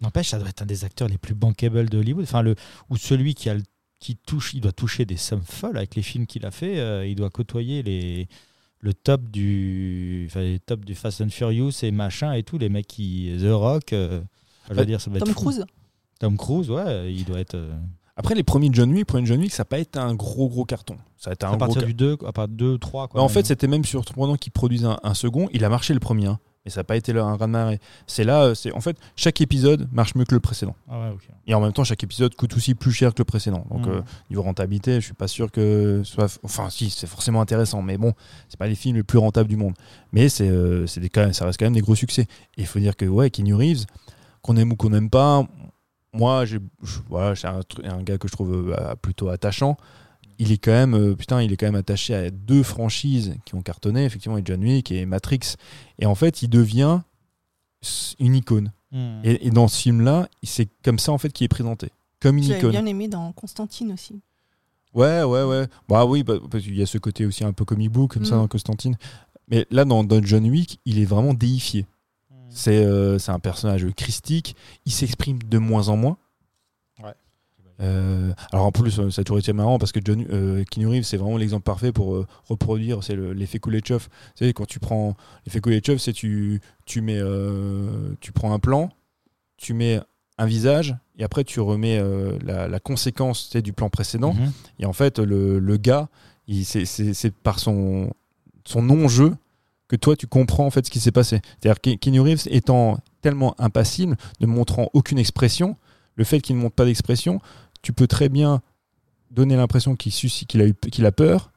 N'empêche, ça doit être un des acteurs les plus bankable de Hollywood. Enfin, le, ou celui qui, a le- qui touche, il doit toucher des sommes folles avec les films qu'il a fait. euh, il doit côtoyer les, le top du, enfin, les top du Fast and Furious et machin et tout. Les mecs qui. The Rock. euh, je veux Ouais. dire, ça doit être Tom. Cruise. Tom Cruise, ouais, il doit être. euh, Après, les premiers John Wick, premier John Wick, ça n'a pas été un gros gros carton. Ça a été un à gros partir du 2, à partir 2, 3. Quoi, Bah, en même. fait, c'était même surprenant qu'ils produisent un, un second. Il a marché le premier, hein, mais ça n'a pas été là un raz de marée. C'est là, euh, c'est en fait, chaque épisode marche mieux que le précédent. Ah ouais. Et en même temps, chaque épisode coûte aussi plus cher que le précédent. Donc, Mm. euh, niveau rentabilité, je suis pas sûr que ce soit. Enfin, si, c'est forcément intéressant, mais bon, c'est pas les films les plus rentables du monde. Mais c'est, euh, c'est des, quand même- ça reste quand même des gros succès. Et il faut dire que, ouais, Keanu Reeves, qu'on aime ou qu'on n'aime pas, moi, j'ai, je- voilà, c'est un, gars que je trouve euh, plutôt attachant. Il est quand même, euh, putain, il est quand même attaché à deux franchises qui ont cartonné, effectivement, et John Wick et Matrix. Et en fait, il devient une icône. Hmm. Et, et dans ce film-là, c'est comme ça en fait qu'il est présenté. comme une J'avais icône. bien aimé dans Constantine aussi. Ouais, ouais, ouais. Bah oui, bah, parce qu'il y a ce côté aussi un peu comic book comme ça Mm. dans Constantine. Mais là, dans, dans John Wick, il est vraiment déifié. C'est euh, c'est un personnage christique. Il s'exprime de moins en moins. Euh, alors en plus, euh, ça a toujours été marrant parce que John, euh, Reeves, c'est vraiment l'exemple parfait pour euh, reproduire c'est le- l'effet Kuleshov. Tu sais, quand tu prends l'effet Kuleshov, c'est tu, tu mets, tu prends un plan, tu mets un visage et après tu remets la, la conséquence tu sais, du plan précédent. Mhm. Et en fait, le, le gars, c'est par son, son non-jeu que toi, tu comprends en fait ce qui s'est passé. C'est-à-dire que Keanu Reeves étant tellement impassible, ne montrant aucune expression, le fait qu'il ne montre pas d'expression, tu peux très bien donner l'impression qu'il a, eu- qu'il a peur,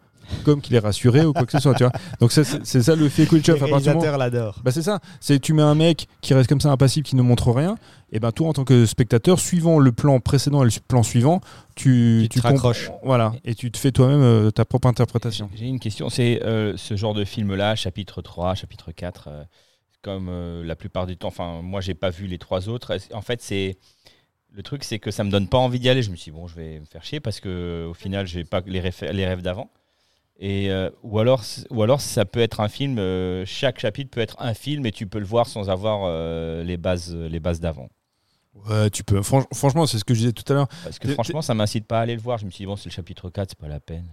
comme qu'il est rassuré ou quoi que ce soit. Tu vois Donc c'est ça le fait Kuleshov. Les réalisateurs l'adorent. bah c'est ça, c'est tu mets un mec qui reste comme ça impassible, qui ne montre rien, et ben toi en tant que spectateur, suivant le plan précédent et le plan suivant, tu, Tu te raccroches. Voilà, et tu te fais toi-même euh, ta propre interprétation. J'ai une question. C'est euh, ce genre de film-là, chapitre 3, chapitre 4, euh, comme euh, la plupart du temps. Enfin, moi, j'ai pas vu les trois autres. En fait, c'est. Le truc, c'est que ça me donne pas envie d'y aller. Je me suis dit, bon, je vais me faire chier parce que au final, j'ai pas les, rêves d'avant. Et, euh, ou, alors, c- ou alors, ça peut être un film. euh, chaque chapitre peut être un film et tu peux le voir sans avoir euh, les bases, les bases d'avant. Ouais, tu peux. Franch- franchement, c'est ce que je disais tout à l'heure. Parce que franchement, ça m'incite pas à aller le voir. Je me suis dit, bon, c'est le chapitre 4, c'est pas la peine.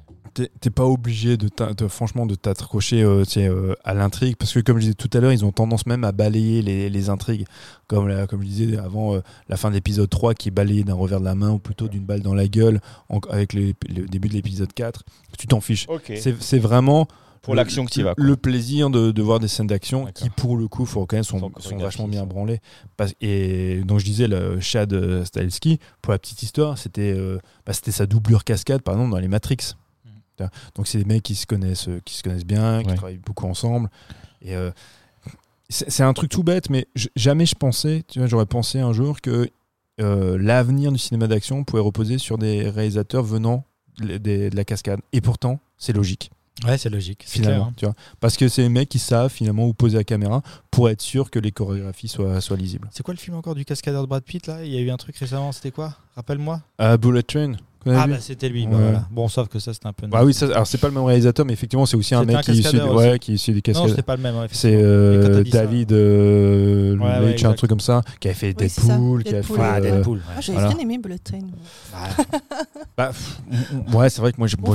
T'es pas obligé de, de- franchement de t'accrocher euh, euh, à l'intrigue parce que comme je disais tout à l'heure, ils ont tendance même à balayer les, les intrigues. Comme, la- comme je disais avant, euh, la fin de l'épisode 3 qui est balayée d'un revers de la main ou plutôt d'une balle dans la gueule en- avec le début de l'épisode 4. Tu t'en fiches. C'est vraiment Pour l'action que tu vas. quoi. Le plaisir de, de voir des scènes d'action qui, pour le coup, faut reconnaître, sont, sont vachement bien branlées. Et donc, je disais, le Chad euh, Stahelski, pour la petite histoire, c'était euh, bah, c'était sa doublure cascade, par exemple, dans les Matrix. Mhm. Donc, c'est des mecs qui se connaissent, euh, qui se connaissent bien, qui Ouais. travaillent beaucoup ensemble. Et euh, c'est un truc tout bête, mais jamais je pensais, tu vois, j'aurais pensé un jour que euh, l'avenir du cinéma d'action pouvait reposer sur des réalisateurs venant de la cascade. Et pourtant, c'est logique Ouais, c'est logique. c'est finalement. clair, hein. tu vois. Parce que c'est les mecs qui savent finalement où poser la caméra pour être sûr que les chorégraphies soient, soient lisibles. C'est quoi le film encore du cascadeur de Brad Pitt là? Il y a eu un truc récemment, c'était quoi? Rappelle-moi. Ah, Bullet Train Ah bah c'était lui. bah Ouais. voilà. Bon, sauf que ça c'était un peu. Bah oui, ça, alors c'est pas le même réalisateur, mais effectivement, c'est aussi un mec un qui est issu, cascadeur ouais, qui est issu du non, cascade. c'était pas le même. ouais, C'est euh, David euh, Ouais, ouais, Leitch, un truc comme ça, qui a fait Oui, c'est Deadpool, qui a Deadpool. fait. Ah, euh. Ah, J'avais voilà. bien aimé Bullet Train. Ouais. bah, ouais, c'est vrai que moi, je, Bon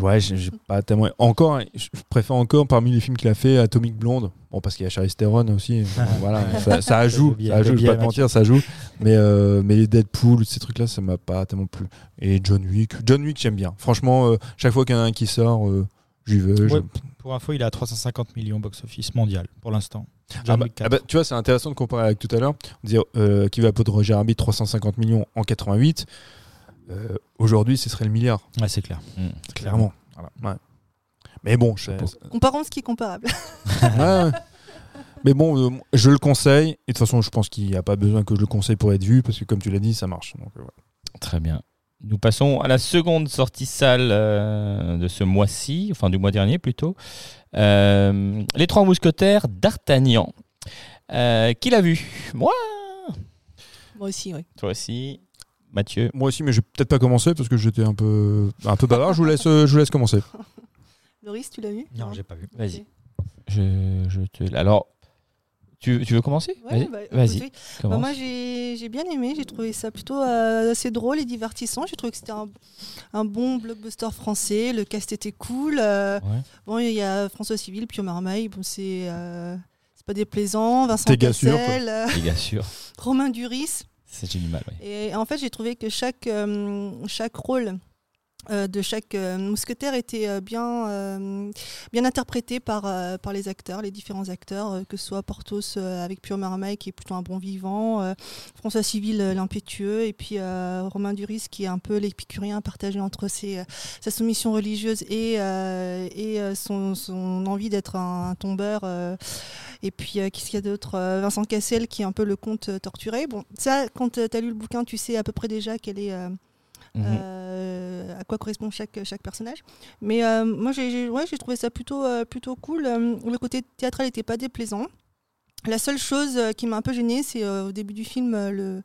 ouais, j'ai j'ai pas tellement. Encore, je je préfère encore parmi les films qu'il a fait Atomic Blonde. Bon, parce qu'il y a Charlize Theron aussi. Bon, voilà, ça, ça biais- ça ajoute, le je vais pas te mentir, ça joue. Mais, euh, mais les Deadpool, ces trucs-là, ça m'a pas tellement plu. Et John Wick, John Wick, j'aime bien. Franchement, euh, chaque fois qu'il y en a un qui sort, euh, j'y vais. je- Ouais. Pour info, il est à 350 millions box-office mondial pour l'instant. Ah bah, ah 4. bah, tu vois, c'est intéressant de comparer avec tout à l'heure. On disait euh, qui va peau de Roger Rabbit 350 millions en 88. Euh, Aujourd'hui, ce serait le milliard, Ouais, c'est clair. Mm. clairement. Voilà, ouais. Mais bon, je. Comparons ce qui est comparable. Ouais. Mais bon, euh, je le conseille. Et de toute façon, je pense qu'il n'y a pas besoin que je le conseille pour être vu, parce que comme tu l'as dit, ça marche. Donc, euh. Très bien. Nous passons à la seconde sortie salle euh, de ce mois-ci, enfin du mois dernier plutôt. Euh, les Trois Mousquetaires d'Artagnan. Euh, qui l'a vu? Moi Moi aussi, oui. Toi aussi Mathieu Moi aussi, mais je vais peut-être pas commencer parce que j'étais un peu, un peu bavard. Je vous laisse, euh, je vous laisse commencer. Loris, tu l'as vu? Non, j'ai pas vu. Vas-y. Je, je te... Alors, tu, tu veux commencer? Ouais, Vas-y. bah, Vas-y, écoutez, bah, moi j'ai j'ai bien aimé, j'ai trouvé ça plutôt euh, assez drôle et divertissant. J'ai trouvé que c'était un, un bon blockbuster français, le cast était cool. euh, Ouais. bon, il y a François Civil, Pio Marmaille, bon, c'est euh, c'est pas déplaisant, Vincent. Cassel, euh, sûr, Romain Duris. J'ai du mal. Et en fait, j'ai trouvé que chaque, euh, chaque rôle de chaque euh, mousquetaire était euh, bien, euh, interprété par, euh, par les acteurs, les différents acteurs, euh, que ce soit Porthos euh, avec Pure Marmaille qui est plutôt un bon vivant, euh, François Civil euh, l'impétueux, et puis euh, Romain Duris qui est un peu l'épicurien partagé entre ses, euh, sa soumission religieuse et, euh, euh, son, envie d'être un, tombeur. euh, et puis, euh, qu'est-ce qu'il y a d'autre Euh, Vincent Cassel, qui est un peu le conte euh, torturé. Bon, ça, quand tu as lu le bouquin, tu sais à peu près déjà quel est, Mhm. euh, à quoi correspond chaque, chaque personnage. Mais euh, moi, j'ai ouais, trouvé ça plutôt, euh, plutôt cool. Euh, le côté théâtral n'était pas déplaisant. La seule chose euh, qui m'a un peu gênée, c'est euh, au début du film euh, le-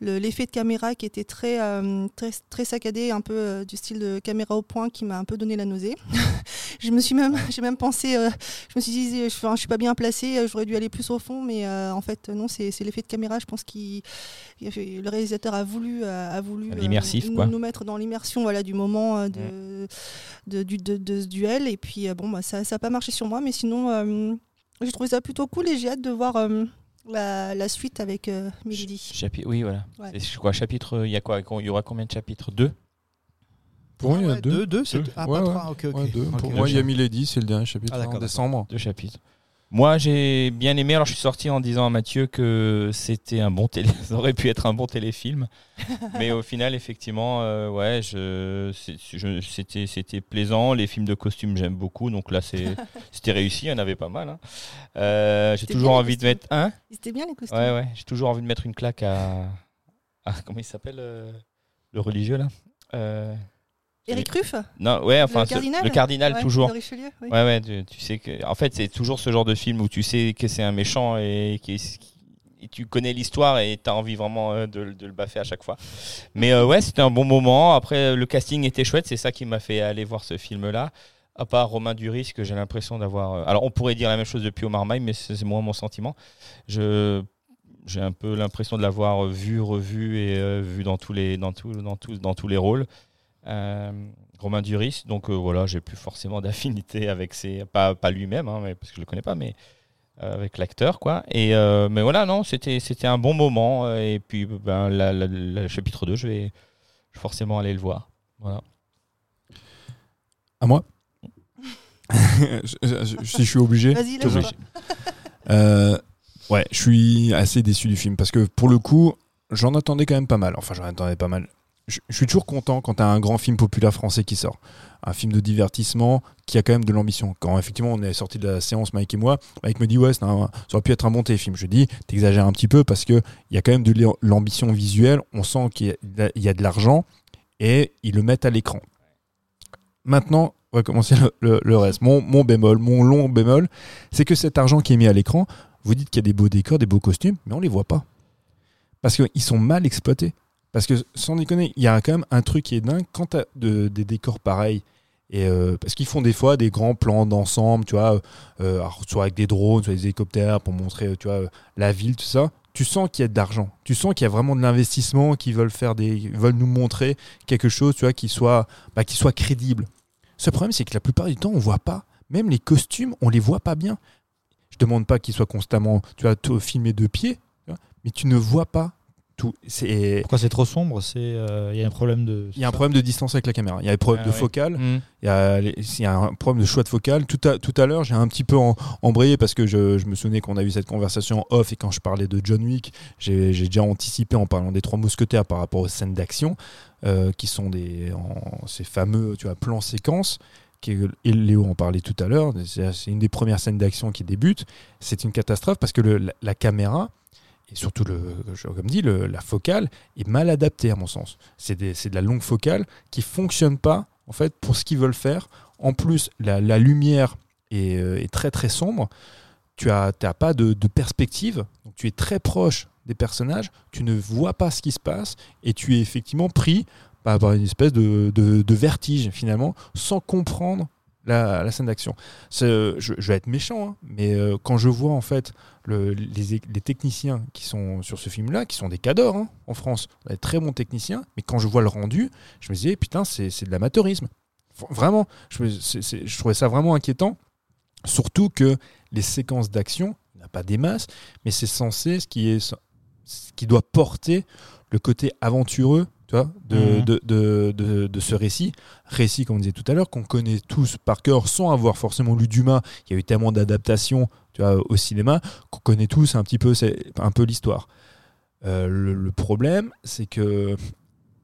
le- l'effet de caméra qui était très, euh, très, très saccadé, un peu euh, du style de caméra au point qui m'a un peu donné la nausée. je me suis même, j'ai même pensé, je me suis dit, je, je suis pas bien placée, j'aurais dû aller plus au fond, mais en fait non, c'est l'effet de caméra. Je pense fait- le réalisateur a voulu, a, voulu L'immersif, nous, mettre dans l'immersion, voilà, du moment euh, de, de, du- de- de ce duel. Et puis bon, bah, ça, ça a pas marché sur moi, mais sinon. J'ai trouvé ça plutôt cool et j'ai hâte de voir euh, la, la suite avec euh, Milady. Chapi- Oui, voilà. Ouais. C'est quoi, chapitre. Il y a quoi Il y aura combien de chapitres? Deux? Pour moi, il y a deux. deux, deux, c'est Deux. ah, Ouais, pas ouais. trois, ok, ok. Ouais, deux. Ok, Pour moi, il y a Milady, c'est le dernier chapitre Ah, d'accord, en décembre. Deux chapitres. Moi, j'ai bien aimé. Alors, je suis sorti en disant à Mathieu que c'était un bon télé. Ça aurait pu être un bon téléfilm. Mais au final, effectivement, euh, ouais, je, c'était, c'était plaisant. Les films de costumes, j'aime beaucoup. Donc là, c'est, c'était réussi. Il y en avait pas mal. hein. Euh, j'ai toujours envie de mettre un. C'était bien les costumes. Ouais, ouais. J'ai toujours envie de mettre une claque à. à- comment il s'appelle euh, le religieux là? Eric Ruff Non, ouais, enfin, Le cardinal le cardinal Ouais, toujours. de Richelieu, oui. Ouais, ouais, tu, tu sais que. En fait, c'est toujours ce genre de film où tu sais que c'est un méchant et, qui, et tu connais l'histoire et tu as envie vraiment euh, de, de le baffer à chaque fois. Mais euh, ouais, c'était un bon moment. Après, le casting était chouette, c'est ça qui m'a fait aller voir ce film-là. À part Romain Duris, que j'ai l'impression d'avoir. euh, Alors, on pourrait dire la même chose depuis Omar Maille, mais c'est c'est moins mon sentiment. Je. J'ai un peu l'impression de l'avoir vu, revu et euh, vu dans tous les, dans tous, dans tous, dans tous les rôles. Euh, Romain Duris, donc euh, voilà, j'ai plus forcément d'affinité avec ses, pas, pas lui-même, hein, mais, parce que je le connais pas, mais euh, avec l'acteur, quoi. Et euh, mais voilà, non, c'était c'était un bon moment. et puis ben, la- la- la- le chapitre 2, je vais je vais forcément aller le voir. Voilà. À moi? Je- je- je- Si je suis obligé. Euh, ouais, je suis assez déçu du film parce que pour le coup, j'en attendais quand même pas mal. Enfin, j'en attendais pas mal. Je, suis toujours content quand tu as un grand film populaire français qui sort. Un film de divertissement qui a quand même de l'ambition. Quand effectivement on est sorti de la séance, Mike et moi, Mike me dit Ouais, ça aurait pu être un bon téléfilm. Je dis T'exagères un petit peu parce qu'il y a quand même de l'am- l'ambition visuelle. On sent qu'il y a de l'argent et ils le mettent à l'écran. Maintenant, on va commencer le, reste. Mon, mon bémol, mon long bémol, c'est que cet argent qui est mis à l'écran, vous dites qu'il y a des beaux décors, des beaux costumes, mais on les voit pas. Parce qu'ils sont mal exploités. Parce que, sans déconner, il y a quand même un truc qui est dingue. Quand tu as des décors pareils, et euh, parce qu'ils font des fois des grands plans d'ensemble, tu vois, euh, alors, soit avec des drones, soit des hélicoptères pour montrer, euh, la ville, tout ça. Tu sens qu'il y a de l'argent. Tu sens qu'il y a vraiment de l'investissement, qu'ils veulent faire des, veulent nous montrer quelque chose, tu qui soit, bah, qui soit crédible. Ce problème, c'est que la plupart du temps, on voit pas. Même les costumes, on les voit pas bien. Je demande pas qu'ils soient constamment, tu vois, filmés de pied, mais tu ne vois pas tout. C'est Pourquoi c'est trop sombre C'est euh, il y a un problème de. il y a un problème de distance avec la caméra. Il y a des problèmes Ah de ouais. focale. Mmh. Il y, a, il y a un problème de choix de focale. Tout à, tout à l'heure, j'ai un petit peu en- embrayé parce que je, je me souvenais qu'on a eu cette conversation en off et quand je parlais de John Wick, j'ai j'ai déjà anticipé en parlant des trois mousquetaires par rapport aux scènes d'action euh, qui sont des, en- ces fameux tu vois, plans séquences. Qui, et Léo en parlait tout à l'heure. C'est c'est une des premières scènes d'action qui débute. C'est une catastrophe parce que le- la, la caméra et surtout le, comme dit, le- la focale est mal adaptée à mon sens. C'est de la longue focale qui fonctionne pas en fait pour ce qu'ils veulent faire. En plus, la, la lumière est, euh, est très très sombre. Tu as, t'as pas de, de perspective, donc tu es très proche des personnages. Tu ne vois pas ce qui se passe et tu es effectivement pris par, une espèce de, de- vertige finalement, sans comprendre la, scène d'action. Je vais être méchant, hein, mais euh, quand je vois en fait le- les, techniciens qui sont sur ce film-là, qui sont des cadors hein, en France, on a des très bons techniciens, mais quand je vois le rendu, je me disais, putain, c'est de l'amateurisme. Vraiment, je, je trouvais ça vraiment inquiétant. Surtout que les séquences d'action, il n'y en a pas des masses, mais c'est censé ce qui, est, ce qui doit porter le côté aventureux tu vois, de, Mhm. de, de, de- de ce récit. Récit, comme on disait tout à l'heure, qu'on connaît tous par cœur sans avoir forcément lu Dumas. Il y a eu tellement d'adaptations tu vois, au cinéma qu'on connaît tous un petit peu, c'est un peu l'histoire. Euh, le, le problème, c'est que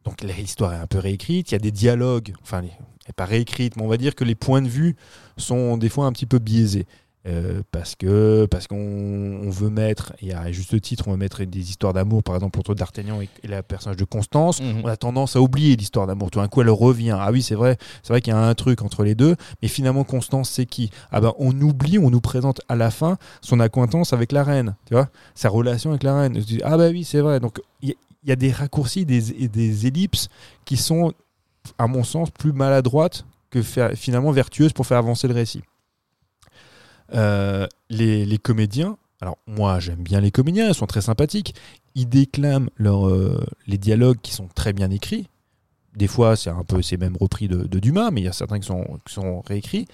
donc l'histoire est un peu réécrite. Il y a des dialogues, enfin, elle n'est pas réécrite, mais on va dire que les points de vue sont des fois un petit peu biaisés. Euh, parce que parce qu'on on veut mettre, et à juste titre, on veut mettre des histoires d'amour, par exemple entre D'Artagnan et, et le personnage de Constance. Mhm. On a tendance à oublier l'histoire d'amour. Tout d'un coup, elle revient. Ah oui, c'est vrai, c'est vrai qu'il y a un truc entre les deux, mais finalement, Constance, c'est qui? Ah ben, on oublie, on nous présente à la fin son acquaintance avec la reine, tu vois, sa relation avec la reine. Ah bah oui, c'est vrai. Donc il y, a des raccourcis, des, et des ellipses qui sont, à mon sens, plus maladroites que faire- finalement vertueuses pour faire avancer le récit. Euh, les, les comédiens, alors moi j'aime bien les comédiens, ils sont très sympathiques. Ils déclament leur, euh, les dialogues qui sont très bien écrits. Des fois, c'est un peu, c'est même repris de, de Dumas, mais il y a certains qui sont, qui sont réécrits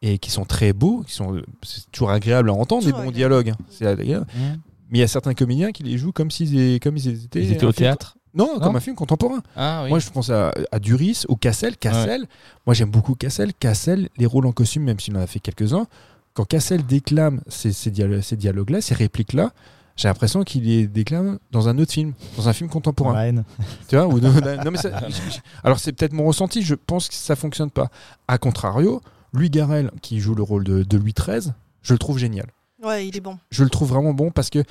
et qui sont très beaux, qui sont, c'est toujours agréable à entendre des bons agréable. dialogues. hein. C'est agréable. Mais il y a certains comédiens qui les jouent comme s'ils comme ils étaient. Ils étaient un au film- théâtre Non, comme un film contemporain. Ah oui. Moi, je pense à, à Duris, ou Cassel. Cassel, moi j'aime beaucoup Cassel. Cassel, les rôles en costume, même s'il en a fait quelques-uns, quand Cassel déclame ces, ces, dialo- ces dialogues-là, ces répliques-là, j'ai l'impression qu'il les déclame dans un autre film, dans un film contemporain. La haine. Tu vois, ou de- non, mais ça- alors c'est peut-être mon ressenti, je pense que ça fonctionne pas. A contrario, Louis Garrel, qui joue le rôle de, de Louis XIII, je le trouve génial. Ouais, il est bon. Je le trouve vraiment bon parce que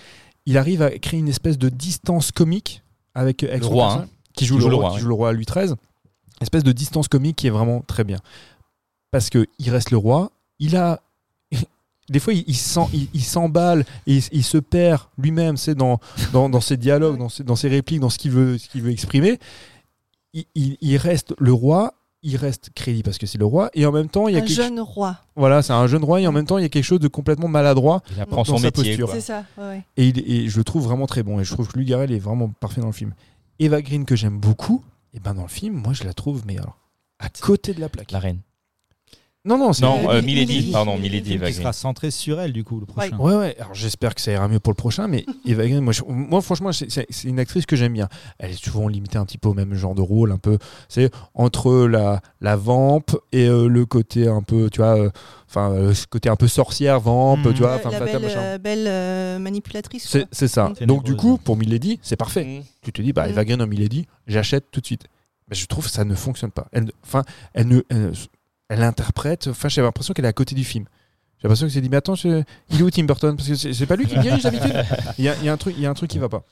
il arrive à créer une espèce de distance comique avec, avec Le roi, personnage, hein. qui joue, Qui le, joue le roi, qui ouais. joue le roi à Louis XIII. Espèce de distance comique qui est vraiment très bien. Parce que il reste le roi, il a des fois, il, s'emballe et il, il se perd lui-même, c'est dans, dans, dans ses dialogues, dans ses, dans ses répliques, dans ce qu'il veut, ce qu'il veut exprimer. Il, il- il reste le roi, il reste crédit parce que c'est le roi, et en même temps, il y a Un quelque- jeune roi. voilà, c'est un jeune roi, et en même temps, il y a quelque chose de complètement maladroit Il apprend dans son sa métier. posture. ça. ouais, et, il- et je le trouve vraiment très bon. Et je trouve que Louis Garrel est vraiment parfait dans le film. Eva Green, que j'aime beaucoup, et ben dans le film, moi je la trouve, mais alors, à côté de la plaque. La reine. Non, non, c'est. Non, euh, Milady. Milady. Pardon, Milady. Milady Qui sera Green. centré sur elle, du coup, le prochain. Ouais, ouais, alors j'espère que ça ira mieux pour le prochain, mais Eva Green, moi, je- moi franchement, c'est- c'est c'est une actrice que j'aime bien. Elle est souvent limitée un petit peu au même genre de rôle, un peu, c'est entre la, la vampe et euh, le côté un peu, tu vois, euh, enfin, euh, ce côté un peu sorcière, vampe, Mhm. tu vois, femme la belle, machin. euh, belle euh, manipulatrice. C'est ça. Ténébreuse. Donc du coup, pour Milady, c'est parfait. Mm. tu te dis bah Mm. Eva Green en Milady j'achète tout de suite mais je trouve que ça ne fonctionne pas elle enfin elle ne elle, elle interprète enfin j'ai l'impression qu'elle est à côté du film. J'ai l'impression que c'est dit mais attends je- il est où Tim Burton? Parce que c'est pas lui qui dirige d'habitude. Il y a, il y a un truc il y a un truc qui va pas.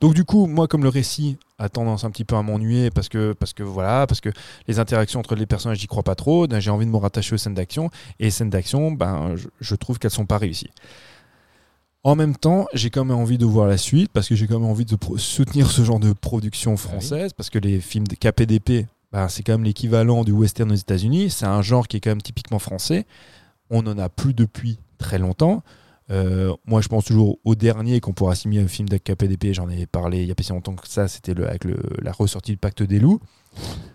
Donc du coup moi comme le récit a tendance un petit peu à m'ennuyer parce que parce que voilà parce que les interactions entre les personnages j'y crois pas trop ben, j'ai envie de me rattacher aux scènes d'action. Et les scènes d'action ben je, je trouve qu'elles sont pas réussies. En même temps, j'ai quand même envie de voir la suite parce que j'ai quand même envie de soutenir ce genre de production française parce que les films de KPDP, bah, c'est quand même l'équivalent du western aux États-Unis. C'est un genre qui est quand même typiquement français. On n'en a plus depuis très longtemps. Euh, moi, je pense toujours au dernier qu'on pourra assimiler un film de KPDP. J'en ai parlé il y a pas si longtemps que ça. C'était avec la ressortie du Pacte des loups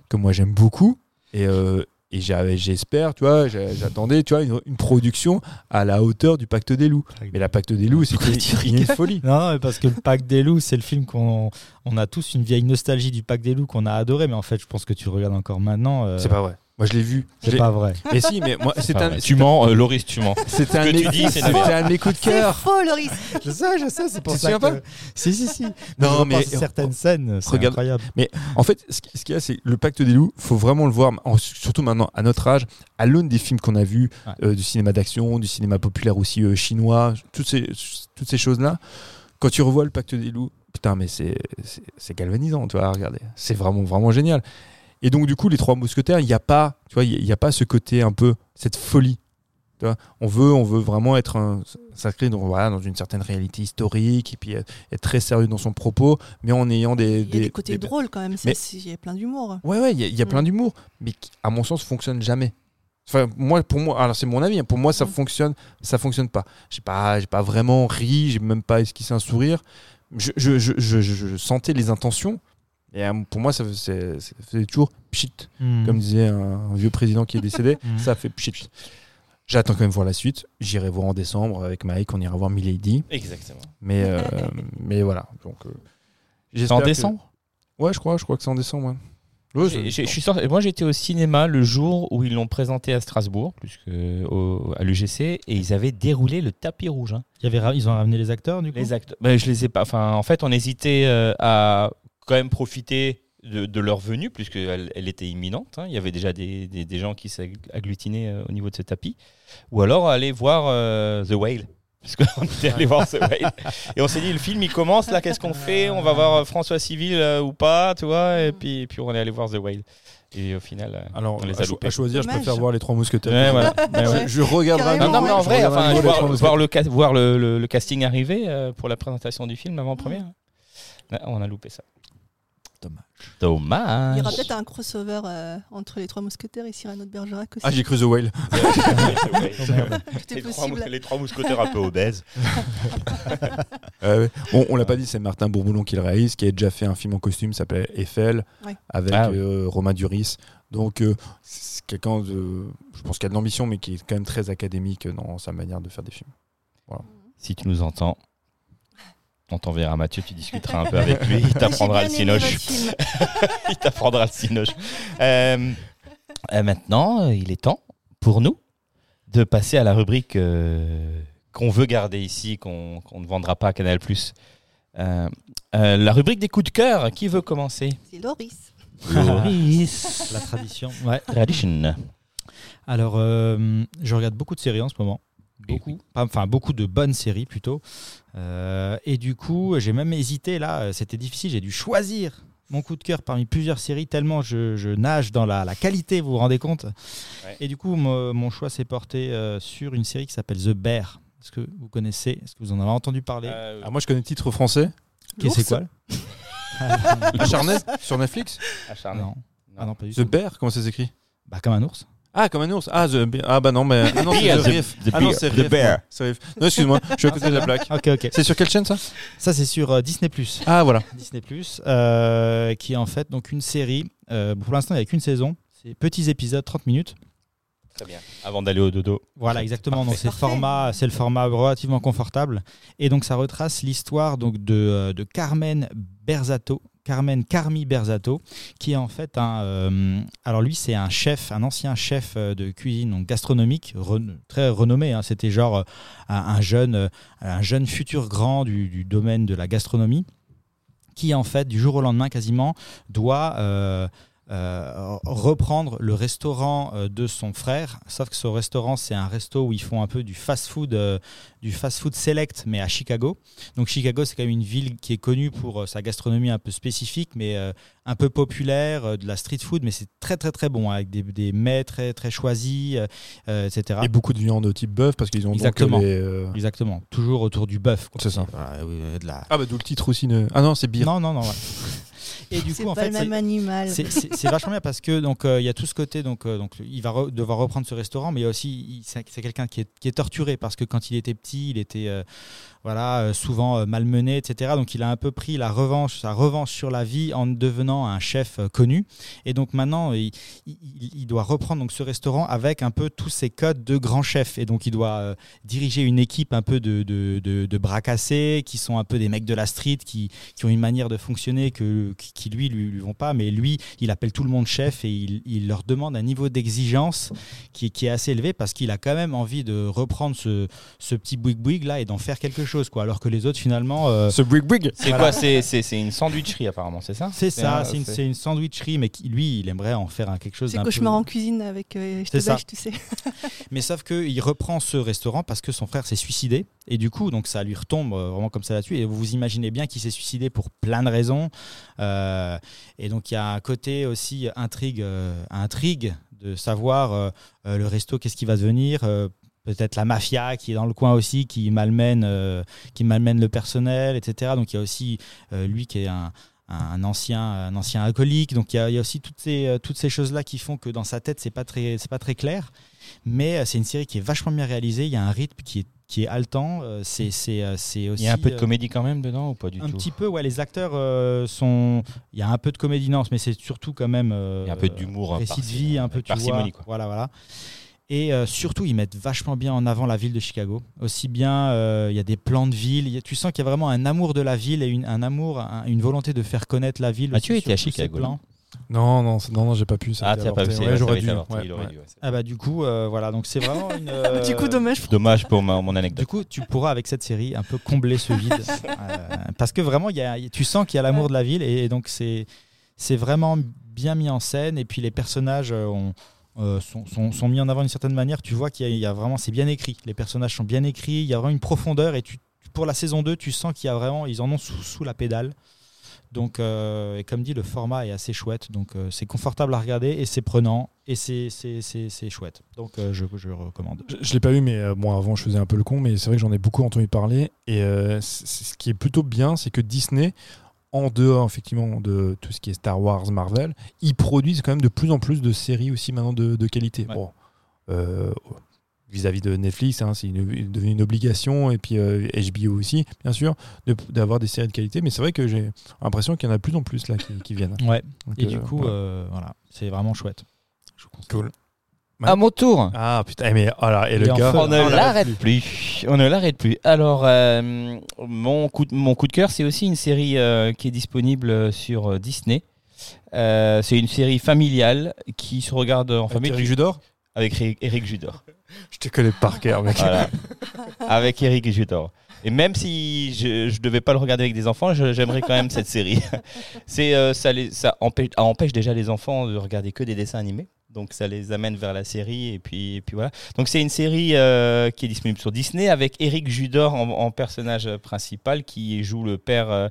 que moi j'aime beaucoup. Et, euh, et j'espère, tu vois, j'a- j'attendais, tu vois, une, une production à la hauteur du Pacte des loups. Mais la Pacte des loups, c'est une folie. Non, non, parce que le Pack des loups, c'est le film qu'on on a tous une vieille nostalgie du Pack des loups qu'on a adoré, mais en fait, je pense que tu le regardes encore maintenant. euh, C'est pas vrai. Moi, je l'ai vu. C'est pas vrai. Mais si, mais moi, c'est Enfin, un, tu mens, euh, Loris, tu mens. c'était un, tu dis, c'est un de mes coups de C'est cœur. faux, Loris. Je sais, je sais, c'est pour Tu te ça souviens que... pas Si, si, si. Non, mais- certaines scènes, c'est Regarde- incroyable. En fait, ce qui- ce qu'il y a, c'est le Pacte des loups. Faut vraiment le voir, surtout maintenant à notre âge, à l'aune des films qu'on a vus, Ouais. euh, du cinéma d'action, du cinéma populaire aussi euh, chinois, toutes ces, toutes ces choses-là. Quand tu revois le Pacte des loups, putain, mais c'est c'est- c'est galvanisant, tu vois, regardez. C'est vraiment, vraiment génial. Et donc, du coup, les trois mousquetaires, il n'y a pas, tu vois, il n'y a pas ce côté un peu, cette folie. Tu vois, on veut, on veut vraiment être un, s'inscrire dans, voilà, dans une certaine réalité historique et puis être, très sérieux dans son propos, mais en ayant des, Il y a des côtés des- drôles quand même. Mais- Il y a plein d'humour. Ouais, ouais, il y a, il y a Mm. plein d'humour, mais qui, à mon sens, fonctionne jamais. Enfin, moi, pour moi, alors c'est mon avis. hein, pour moi, ça Mm. fonctionne, ça fonctionne pas. J'ai pas, j'ai pas vraiment ri, j'ai même pas esquissé un sourire. Je, je- je- je sentais les intentions. Et euh, pour moi, ça faisait, ça faisait toujours pchit, Hmm. comme disait un, un vieux président qui est décédé. Mm. ça fait pchit. J'attends quand même voir la suite. J'irai voir en décembre avec Mike. On ira voir Milady. Exactement. Mais, euh, mais voilà. Donc, euh, en que- décembre? Ouais, je crois. Je crois que c'est en décembre. ouais. Ouais, J'ai- c'est- j'ai- je suis sorti- Moi, j'étais au cinéma le jour où ils l'ont présenté à Strasbourg, plus que au- à l'UGC, et ils avaient déroulé le tapis rouge. hein. Il y avait ra- Ils ont ramené les acteurs, du coup? Les acteurs. Ben, je les ai pas. Enfin, en fait, on hésitait euh, à quand même profiter de, de leur venue, puisqu'elle elle était imminente. hein. Il y avait déjà des, des- des gens qui s'agglutinaient euh, au niveau de ce tapis. Ou alors aller voir euh, The Whale. Parce qu'on était allé voir The Whale. Et on s'est dit, le film, il commence, là, qu'est-ce qu'on fait? On va voir euh, François Civil euh, ou pas, tu vois? Et puis, et puis on est allé voir The Whale. Et au final, Alors, on les à, a cho- loupés. à choisir, je Dommage. préfère voir les trois mousquetaires. Ouais, voilà. Ouais, ouais. Je, je regarderai. Carrément, Non, non, mais en vrai, Je enfin, voir, le, voir le, le- le casting arriver euh, pour la présentation du film avant-première. Ouais, on a loupé ça. Dommage. Dommage. Il y aura peut-être un crossover euh, entre les trois mousquetaires et Cyrano de Bergerac aussi. Ah, j'ai cru The Whale. Les, trois, les trois mousquetaires un peu obèses. Ouais. Bon, on l'a pas dit, c'est Martin Bourboulon qui le réalise, qui a déjà fait un film en costume, qui s'appelle Eiffel, Ouais. avec Ah oui. euh, Romain Duris. Donc, euh, c'est quelqu'un de, je pense qu'il a de l'ambition, mais qui est quand même très académique dans sa manière de faire des films. Si tu nous entends, on t'enverra Mathieu, tu discuteras un peu avec lui, il t'apprendra le film. il t'apprendra le cinoche. Euh, euh, maintenant, euh, il est temps pour nous de passer à la rubrique euh, qu'on veut garder ici, qu'on ne vendra pas à Canal+. Euh, euh, la rubrique des coups de cœur, qui veut commencer? C'est Loris. Loris. La tradition. Ouais. Tradition. Alors, euh, je regarde beaucoup de séries en ce moment. Beaucoup. Enfin, beaucoup de bonnes séries plutôt. Euh, et du coup, j'ai même hésité là. euh, C'était difficile. J'ai dû choisir mon coup de cœur parmi plusieurs séries, tellement je, je nage dans la, la qualité, vous vous rendez compte Ouais. Et du coup, mo- mon choix s'est porté euh, sur une série qui s'appelle The Bear. Est-ce que vous connaissez? Est-ce que vous en avez entendu parler? Euh, Ah, moi, je connais le titre français. Qu'est-ce que c'est L'ours. quoi? Acharné sur Netflix? acharné. non. Ah non, pas du The tout. Bear, comment ça s'écrit? Bah, comme un ours. Ah, comme un ours. Ah, the Bear. Ah, bah non, mais. Ah, non, c'est Bear, The the- Riff. the Ah, non, bear, c'est the Riff, bear. moi. C'est Riff. Non, excuse-moi, je suis à côté de la plaque. Ok, ok. C'est sur quelle chaîne ça Ça, c'est sur euh, Disney+. Ah, voilà. Disney euh, qui est en fait donc une série. euh, pour l'instant, il n'y a qu'une saison. C'est petits épisodes, 30 minutes. Très bien. Avant d'aller au dodo. Voilà, exactement. Donc c'est le format, c'est le format relativement confortable. Et donc ça retrace l'histoire donc de, euh, de Carmen Berzato. Carmen Carmi Berzato, qui est en fait un. euh, alors lui, c'est un chef, un ancien chef euh, de cuisine gastronomique, très renommé. hein. C'était genre euh, un, un jeune, un jeune futur grand du domaine de la gastronomie, qui en fait, du jour au lendemain quasiment, doit euh, reprendre le restaurant euh, de son frère. Sauf que ce restaurant, c'est un resto où ils font un peu du fast-food, euh, du fast-food select, mais à Chicago. Donc Chicago, c'est quand même une ville qui est connue pour euh, sa gastronomie un peu spécifique, mais euh, un peu populaire, euh, de la street food, mais c'est très très très bon, hein, avec des, des mets très très choisis, etc. Et beaucoup de viande de type bœuf parce qu'ils ont donc Exactement. les, euh, Exactement, toujours autour du bœuf. C'est ça. Voilà, oui, de la... Ah, bah d'où le titre aussi. Ne... Ah non, c'est beer. Non, non, non. ouais. Et du C'est coup, en pas fait, le même animal. c'est- vachement bien parce que donc euh, il y a tout ce côté donc euh, donc il va re- devoir reprendre ce restaurant mais il y a aussi c'est quelqu'un qui est, qui est torturé parce que quand il était petit il était euh, voilà euh, souvent euh, malmené etc donc il a un peu pris la revanche sa revanche sur la vie en devenant un chef euh, connu et donc maintenant il, doit reprendre donc ce restaurant avec un peu tous ses codes de grand chef et donc il doit diriger une équipe un peu de, de, de, bras cassés qui sont un peu des mecs de la street qui, qui ont une manière de fonctionner que, qui, lui, lui, lui vont pas. Mais lui, il appelle tout le monde chef et il, il leur demande un niveau d'exigence qui, est assez élevé parce qu'il a quand même envie de reprendre ce, ce petit bouygues là et d'en faire quelque chose. Quoi. Alors que les autres, finalement. euh, Ce brick brick. C'est Voilà. quoi C'est c'est- c'est une sandwicherie apparemment, c'est ça c'est ça, un- c'est une, c'est une sandwicherie, mais qui, lui, il aimerait en faire un, quelque chose C'est d'un cauchemar peu- en cuisine avec euh, je C'est te bâche, tu sais. Mais sauf qu'il reprend ce restaurant parce que son frère s'est suicidé. Et du coup, donc ça lui retombe euh, vraiment comme ça là-dessus. Et vous vous imaginez bien qu'il s'est suicidé pour plein de raisons. Euh, et donc il y a un côté aussi intrigue, euh, intrigue de savoir euh, euh, le resto, qu'est-ce qui va devenir. Peut-être la mafia qui est dans le coin aussi, qui malmène, euh, qui malmène le personnel, etc. Donc il y a aussi euh, lui qui est un, un ancien, un ancien alcoolique. Donc il y a, il y a aussi toutes ces, euh, toutes ces choses-là qui font que dans sa tête, c'est pas très, c'est pas très clair. Mais c'est une série qui est vachement bien réalisée. Il y a un rythme qui est, qui est haletant. C'est, c'est, c'est aussi. Il y a un peu de comédie quand même dedans ou pas du un tout? petit peu, ouais. Les acteurs euh, sont. Il y a un peu de comédie, non, mais c'est surtout quand même. euh, Il y a un peu d'humour, hein, Récit de vie, un peu, tu vois. quoi. Voilà, voilà. Et euh, surtout, ils mettent vachement bien en avant la ville de Chicago. Aussi bien, euh, il y a des plans de ville. il y a- tu sens qu'il y a vraiment un amour de la ville et une, un amour, un- une volonté de faire connaître la ville. Ah, aussi tu étais sur à Chicago. Non, non, non, non, j'ai pas pu. ça Ah, a été t'as pas vu, Ouais, j'aurais dû. été ouais, ouais. dû. Ah bah du coup, euh, voilà. Donc c'est vraiment une. euh, Du coup, dommage pour Dommage pour ma- mon Du anecdote. coup, tu pourras avec cette série un peu combler ce vide, Euh, parce que vraiment, il y a, tu sens qu'il y a l'amour de la ville et donc c'est c'est vraiment bien mis en scène et puis les personnages euh, ont- euh, sont, mis en avant d'une certaine manière. Tu vois qu'il y, a- vraiment, c'est bien écrit. Les personnages sont bien écrits. Il y a vraiment une profondeur et pour la saison 2, tu sens qu'il y a vraiment, ils en ont sous, la pédale. Donc, euh, et comme dit, le format est assez chouette. Donc, euh, c'est confortable à regarder et c'est prenant et c'est, chouette. Donc, je, je recommande. Je, je l'ai pas vu, mais avant je faisais un peu le con, mais c'est vrai que j'en ai beaucoup entendu parler. Et ce qui est plutôt bien, c'est que Disney, en dehors effectivement de tout ce qui est Star Wars, Marvel, ils produisent quand même de plus en plus de séries aussi maintenant de, de qualité. Ouais. Bon, euh, vis-à-vis de Netflix, hein, c'est devenu une obligation, et puis euh, HBO aussi, bien sûr, de- d'avoir des séries de qualité. Mais c'est vrai que j'ai l'impression qu'il y en a de plus en plus là qui, qui viennent. Ouais. Donc, Et euh, du coup, voilà. euh, voilà, c'est vraiment chouette. Je vous conseille. Cool. À mon tour. Ah putain, mais voilà, et Il le gars. On ne l'arrête plus. On ne l'arrête plus. Alors, euh, mon, coup de, mon coup de cœur, c'est aussi une série euh, qui est disponible sur euh, Disney. Euh, c'est une série familiale qui se regarde en Avec famille Eric Judor avec Ri- Eric Judor. Je te connais par cœur, mec. Voilà. avec Eric Judor. Et même si je ne devais pas le regarder avec des enfants, je- j'aimerais quand même cette série. C'est euh, ça, les, ça empêche, empêche déjà les enfants de regarder que des dessins animés. Donc ça les amène vers la série et puis, et puis voilà. Donc c'est une série euh, qui est disponible sur Disney avec Eric Judor en, personnage principal qui joue le père euh,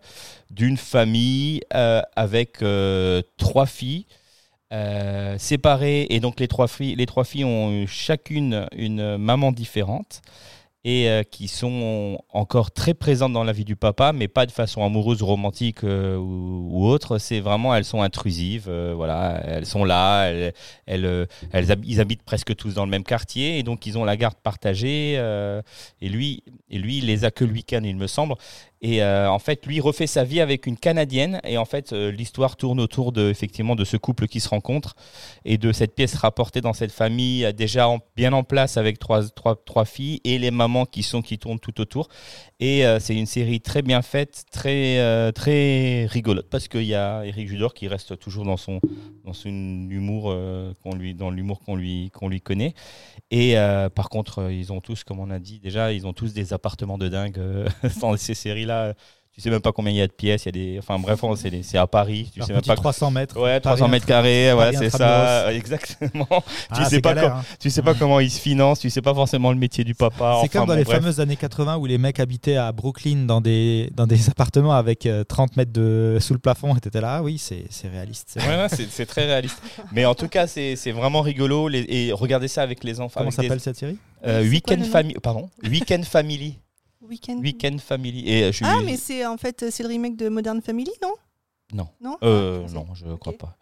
d'une famille euh, avec trois filles séparées et donc les trois filles, les trois filles ont chacune une maman différente et euh, qui sont encore très présentes dans la vie du papa, mais pas de façon amoureuse, romantique euh, ou, autre. C'est vraiment, elles sont intrusives. euh, voilà, elles sont là. Elles, elles, ils habitent presque tous dans le même quartier et donc ils ont la garde partagée. et lui, et lui, il les a que le week-end, il me semble. Et euh, en fait, lui refait sa vie avec une Canadienne. Et en fait, euh, l'histoire tourne autour de effectivement de ce couple qui se rencontre et de cette pièce rapportée dans cette famille euh, déjà en- bien en place avec trois, trois, trois filles et les mamans qui sont qui tournent tout autour. Et c'est une série très bien faite, très très rigolote parce qu'il y a Eric Judor qui reste toujours dans son dans son humour qu'on lui dans l'humour qu'on lui qu'on lui connaît. Et par contre, ils ont tous, comme on a dit déjà, ils ont tous des appartements de dingue dans ces séries-là. Tu sais même pas combien il y a de pièces. Il y a des, enfin bref, c'est à Paris. Tu Leur sais même pas. 300 mètres. Ouais, Paris 300 mètres intra- carrés, ouais, Paris c'est ça, exactement. Ah, tu sais pas galère, hein. Tu sais pas comment ils se financent, tu sais pas forcément le métier du papa. C'est enfin, comme dans bon, les bref. fameuses années 80 où les mecs habitaient à Brooklyn dans des, dans des appartements avec euh, 30 mètres de, sous le plafond et t'étais là, ah oui, c'est réaliste. c'est. Ouais, ouais, très réaliste. Mais en tout cas, c'est vraiment rigolo. les- et regardez ça avec les enfants. Comment s'appelle cette série? Euh, Weekend Family. Pardon. Weekend Family. Weekend. Weekend Family. Et euh, je suis. Ah, mais c'est en fait c'est le remake de Modern Family, non? Non. Non? Euh, Ah, je non, je crois Ok. pas.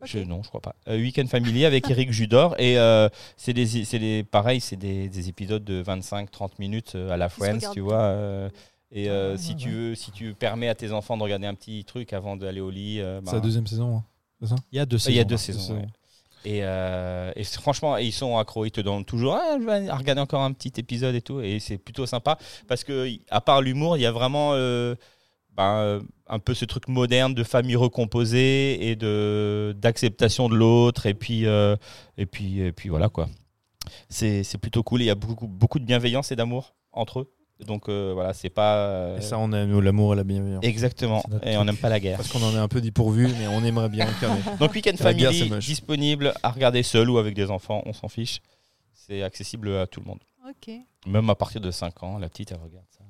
Ok. Je, non, je crois pas. Euh, Weekend Family avec Eric Judor. Et euh, c'est des, c'est des, pareil, c'est des, des épisodes de 25-30 minutes à la Friends, tu vois. euh, et euh, Ah, si, ouais, tu ouais. veux, si tu permets à tes enfants de regarder un petit truc avant d'aller au lit, euh, C'est la deuxième saison. hein. C'est ça? Il y a deux il y a saisons, deux hein. saisons. saisons. ouais. Et, euh, franchement, ils sont accros, ils te donnent toujours ah, je vais regarder encore un petit épisode et tout. Et c'est plutôt sympa parce que, à part l'humour, il y a vraiment euh, ben, euh, un peu ce truc moderne de famille recomposée et d'acceptation de l'autre. Et puis, et puis, et puis voilà quoi. C'est plutôt cool. Il y a beaucoup, beaucoup de bienveillance et d'amour entre eux. Donc euh, voilà, c'est pas. euh, Et ça, on aime l'amour et la bienveillance. Exactement. Et on n'aime pas la guerre. Parce qu'on en est un peu dépourvu, mais on aimerait bien incarner. Donc Weekend La guerre, Family c'est moche. disponible à regarder seul ou avec des enfants, on s'en fiche. C'est accessible à tout le monde. Ok. Même à partir de 5 ans, la petite elle regarde ça.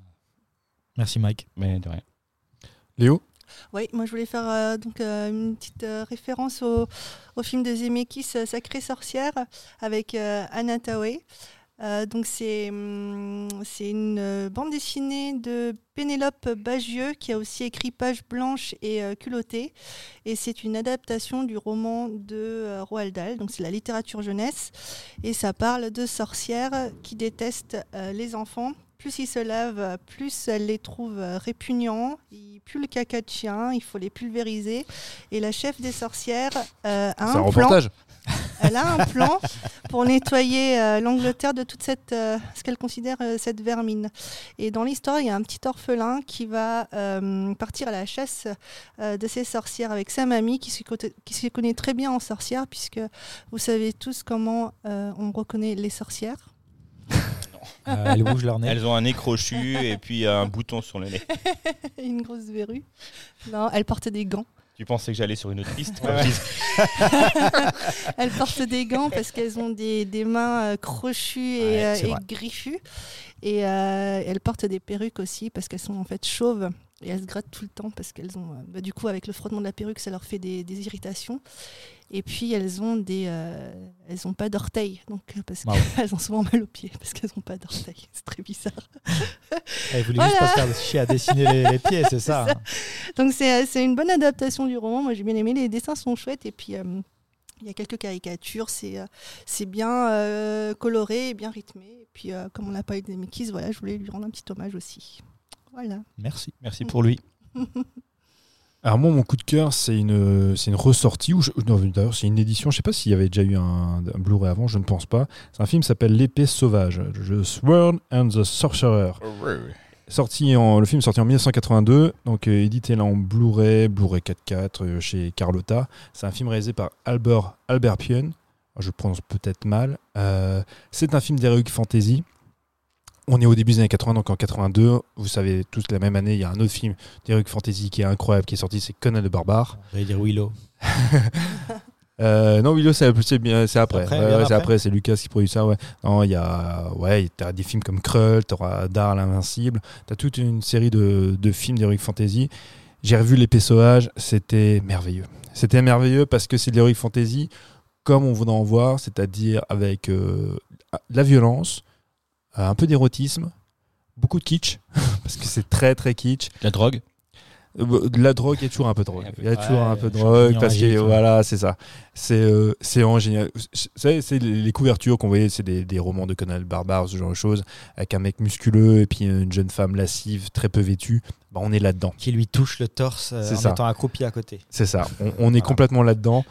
Merci Mike. Mais de rien. Léo Oui, moi je voulais faire euh, donc euh, une petite euh, référence au, au film de Zemeckis, euh, Sacrée sorcière, avec euh, Anna Tawai. Euh, donc c'est hum, c'est une euh, bande dessinée de Pénélope Bagieux qui a aussi écrit Page blanche et euh, Culottée et c'est une adaptation du roman de euh, Roald Dahl donc c'est la littérature jeunesse et ça parle de sorcières qui détestent euh, les enfants plus ils se lavent, plus elles les trouvent répugnants. Ils puent le caca de chien, il faut les pulvériser. Et la chef des sorcières a un un plan. reportage. Elle a un plan pour nettoyer euh, l'Angleterre de toute cette, euh, ce qu'elle considère euh, cette vermine. Et dans l'histoire, il y a un petit orphelin qui va euh, partir à la chasse euh, de ces sorcières avec sa mamie qui se, côté- qui se connaît très bien en sorcière puisque vous savez tous comment euh, on reconnaît les sorcières. Euh, elles bougent leur nez. Elles ont un nez crochu et puis un bouton sur le nez. Une grosse verrue. Non, elle porte des gants. Tu pensais que j'allais sur une autre piste Ouais. Elles portent des gants parce qu'elles ont des, des mains euh, crochues et, Ouais, euh, et griffues. Et euh, elles portent des perruques aussi parce qu'elles sont en fait chauves. Et elles se grattent tout le temps parce qu'elles ont, euh, bah, du coup, avec le frottement de la perruque, ça leur fait des, des irritations. Et puis elles ont des, euh, elles ont pas d'orteils, donc euh, parce Ah qu'elles ont souvent mal aux pieds parce qu'elles ont pas d'orteils. C'est très bizarre. Elle voulait Voilà. juste pas se faire chier à dessiner les, les pieds, c'est ça. ça. hein. Donc c'est une bonne adaptation du roman. Moi j'ai bien aimé. Les dessins sont chouettes et puis euh, il y a quelques caricatures. C'est c'est bien euh, coloré et bien rythmé. Et puis comme on n'a pas eu des Mickeys, voilà, je voulais lui rendre un petit hommage aussi. Voilà. Merci. Merci pour lui. Alors moi, mon coup de cœur, c'est une, c'est une ressortie, ou d'ailleurs c'est une édition, je sais pas s'il y avait déjà eu un, un Blu-ray avant, je ne pense pas. C'est un film qui s'appelle L'épée sauvage, The Sword and the Sorcerer. Sorti en, le film est sorti en 1982, donc euh, édité là en Blu-ray, Blu-ray 4.4 euh, chez Carlotta. C'est un film réalisé par Albert, Albert Pien, je le prononce peut-être mal. Euh, c'est un film d'heroic fantasy. On est au début des années 80, donc en 82, vous savez tous la même année, il y a un autre film d'heroic fantasy qui est incroyable, qui est sorti, c'est Conan le barbare. J'allais dire Willow. Euh, non, Willow, c'est après. C'est après. c'est Lucas qui produit ça. Ouais. Non, il y a, ouais, t'as des films comme Krull, t'auras Dar l'invincible, t'as toute une série de, de films d'heroic fantasy. J'ai revu l'épée sauvage, c'était merveilleux. C'était merveilleux parce que c'est de l'heroic fantasy comme on voudrait en voir, c'est-à-dire avec euh, de la violence, un peu d'érotisme, beaucoup de kitsch parce que c'est très très kitsch. La drogue Euh, De la drogue, il y a toujours un peu de drogue. Il y a toujours Ouais, un peu de drogue parce que voilà, c'est ça. C'est euh, c'est vraiment génial. Vous savez, c'est les les couvertures qu'on voyait, c'est des, des romans de Conan Barbare, ce genre de choses, avec un mec musculeux et puis une jeune femme lascive, très peu vêtue. Bah, on est là-dedans. Qui lui touche le torse euh, C'est en ça. étant accroupi à côté. C'est ça. On, on est complètement là-dedans.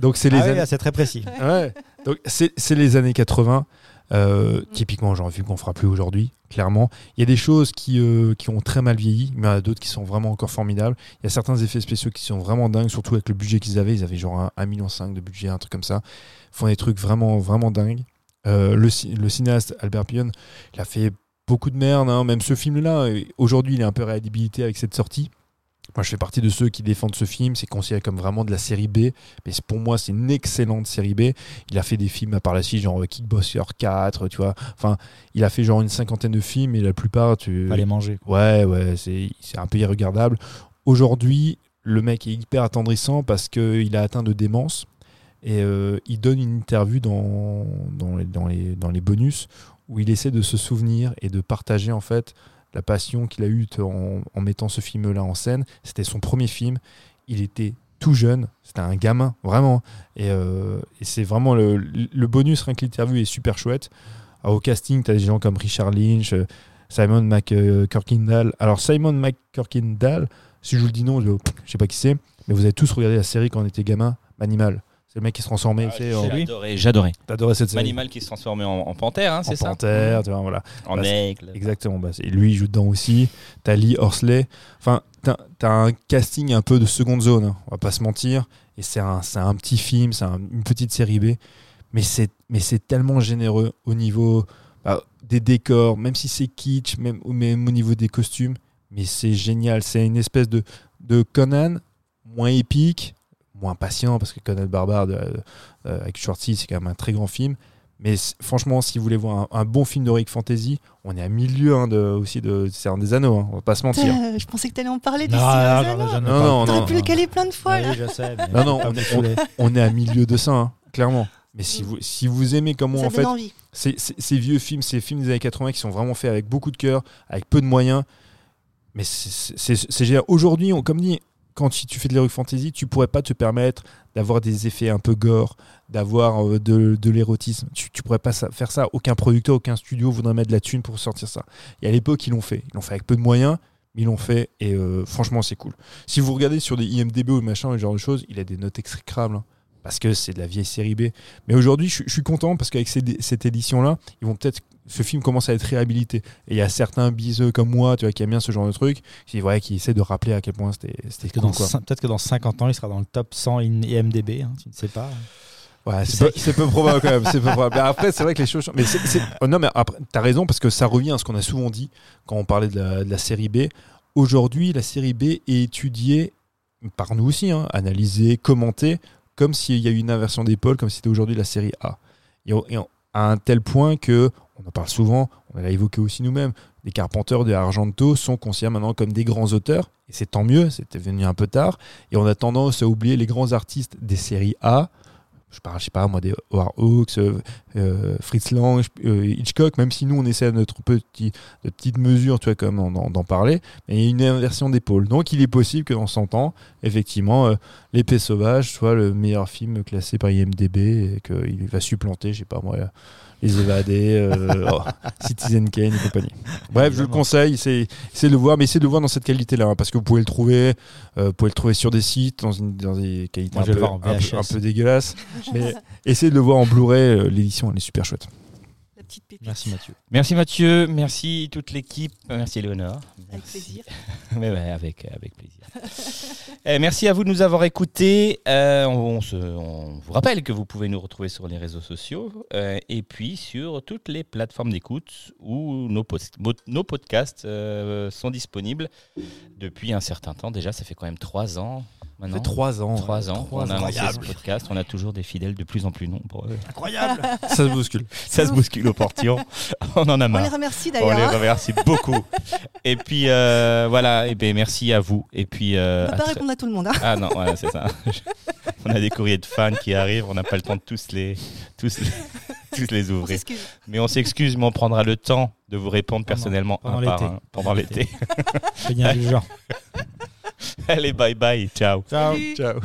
Donc c'est les Ah oui, années. là, c'est très précis. Ouais. Donc c'est c'est les années 80. Euh, Mm. typiquement, genre vu qu'on fera plus aujourd'hui, clairement. Il y a des choses qui, euh, qui ont très mal vieilli, mais il y en a d'autres qui sont vraiment encore formidables. Il y a certains effets spéciaux qui sont vraiment dingues, surtout avec le budget qu'ils avaient. Ils avaient genre un 1,5 million de budget, un truc comme ça. Ils font des trucs vraiment, vraiment dingues. Euh, le, ci- le cinéaste Albert Pion, il a fait beaucoup de merde, hein. même ce film-là. Aujourd'hui, il est un peu réhabilité avec cette sortie. Moi, je fais partie de ceux qui défendent ce film. C'est considéré comme vraiment de la série B. Mais pour moi, c'est une excellente série B. Il a fait des films à par la suite, genre Kickboxer 4, tu vois. Enfin, il a fait genre une cinquantaine de films et la plupart, tu. Fallait manger. quoi. Ouais, ouais, c'est c'est un peu irregardable. Aujourd'hui, le mec est hyper attendrissant parce qu'il a atteint de démence. Et euh, il donne une interview dans, dans, les, dans, les, dans les bonus où il essaie de se souvenir et de partager en fait la passion qu'il a eue en, mettant ce film-là en scène. C'était son premier film. Il était tout jeune. C'était un gamin, vraiment. Et, euh, c'est vraiment le, bonus, rien que l'interview est super chouette. Ah, au casting, tu as des gens comme Richard Lynch, euh, Simon McKirkindale. Alors, Simon McKirkindale, si je vous le dis non, je je sais pas qui c'est, mais vous avez tous regardé la série quand on était gamin, Manimal. C'est le mec qui se transformait. Ah, en- J'adorais, j'adorais. T'adorais cette série L'animal qui se transformait en, en panthère, hein, En c'est ça panthère, tu vois, voilà. En Bah, aigle. Exactement. Bah, lui, il joue dedans aussi. T'as Lee Horsley. Enfin, t'as as un casting un peu de seconde zone, hein, on va pas se mentir. Et c'est un, un petit film, c'est un- une petite série B. Mais c'est tellement généreux au niveau bah, des décors, même si c'est kitsch, même, même au niveau des costumes. Mais c'est génial. C'est une espèce de, de Conan, moins épique, moins patient, parce que Conan le Barbare de, euh, avec Schwarzy, c'est quand même un très grand film. Mais franchement, si vous voulez voir un, un bon film d'Heroic Fantasy, on est à milieu hein, de, aussi de C'est un des anneaux, hein, on va pas se mentir. Putain, Je pensais que tu allais en parler du Non, Seigneur des non, non, Anneaux. Non, non, non, pu le caler plein de fois Oui, là. je sais. Non, non, on est- saouler. On est à milieu de ça, hein, clairement. Mais si vous, si vous aimez comment Ça en donne fait envie. ces, ces- ces vieux films, ces films des années 80 qui sont vraiment faits avec beaucoup de cœur, avec peu de moyens, mais c'est- génial. Aujourd'hui, on- comme dit, quand tu fais de l'heroic fantasy, tu pourrais pas te permettre d'avoir des effets un peu gore, d'avoir euh, de, l'érotisme. Tu, tu pourrais pas faire ça. Aucun producteur, aucun studio voudrait mettre de la thune pour sortir ça. Et à l'époque, ils l'ont fait. Ils l'ont fait avec peu de moyens, mais ils l'ont fait et euh, franchement, c'est cool. Si vous regardez sur des IMDB ou machin, ce genre de choses, il a des notes exécrables. hein, parce que c'est de la vieille série B. Mais aujourd'hui, je, suis- je suis content parce qu'avec cette édition-là, ils vont peut-être. Ce film commence à être réhabilité. Et il y a certains biseux comme moi, tu vois, qui aiment bien ce genre de truc, qui, ouais, qui essaient de rappeler à quel point c'était Peut-être que, cool, dans quoi. cin- peut-être que dans 50 ans, il sera dans le top 100 in- IMDB. hein, tu ne sais pas. Ouais, c'est peu, probable quand même. c'est peu probable. Après, c'est vrai que les choses. changent. Mais oh non, mais après, t'as raison parce que ça revient à ce qu'on a souvent dit quand on parlait de la, de la série B. Aujourd'hui, la série B est étudiée par nous aussi, hein, analysée, commentée, comme s'il y a eu une inversion d'épaule, comme si c'était aujourd'hui la série A. Et, on- et on- à un tel point que, on en parle souvent, on l'a évoqué aussi nous-mêmes, les Carpenters de Argento sont considérés maintenant comme des grands auteurs, et c'est tant mieux, c'était venu un peu tard, et on a tendance à oublier les grands artistes des séries A. Je parle, je sais pas moi, des Howard Hawks, euh, euh, Fritz Lang, euh, Hitchcock, même si nous on essaie à notre petit, petite mesure, tu vois, comme d'en parler, mais il y a une inversion d'épaule. Donc il est possible que dans 100 ans, effectivement, L'épée sauvage soit le meilleur film classé par IMDB et qu'il va supplanter, je sais pas moi, Les Évadés, euh, oh, Citizen Kane et compagnie. Bref, je le conseille, c'est c'est de le voir, mais c'est de le voir dans cette qualité-là, hein, parce que vous pouvez le trouver, euh, vous pouvez le trouver sur des sites, dans, une- dans des qualités Moi, un peu, un peu dégueulasses. mais essayez de le voir en Blu-ray, euh, l'édition elle est super chouette. La petite pépite. Merci Mathieu. Merci Mathieu, merci toute l'équipe, merci Léonore. Avec Merci. plaisir. Ouais, avec, avec plaisir. Merci à vous de nous avoir écoutés. Euh, on, on se- on vous rappelle que vous pouvez nous retrouver sur les réseaux sociaux euh, et puis sur toutes les plateformes d'écoute où nos, post- mo- nos podcasts euh, sont disponibles depuis un certain temps. Déjà, ça fait quand même trois ans Ça maintenant. fait trois ans. Trois ans Trois qu'on a lancé ce Incroyable. podcast. On a toujours des fidèles de plus en plus nombreux. Incroyable. Ça se bouscule. Ça se bouscule au portillon. On en a On marre. les remercie On les d'ailleurs. remercie beaucoup. Et puis euh, voilà, et ben merci à vous. Et puis euh, On peut pas très- répondre à tout le monde. hein. ah non, voilà, c'est ça. on a des courriers de fans qui arrivent, on n'a pas le temps de tous les tous les, tous les On ouvrir. Mais on s'excuse, mais on prendra le temps de vous répondre Pendant- personnellement pendant un par un pendant l'été. Allez, bye bye, ciao. Ciao. Salut. Ciao.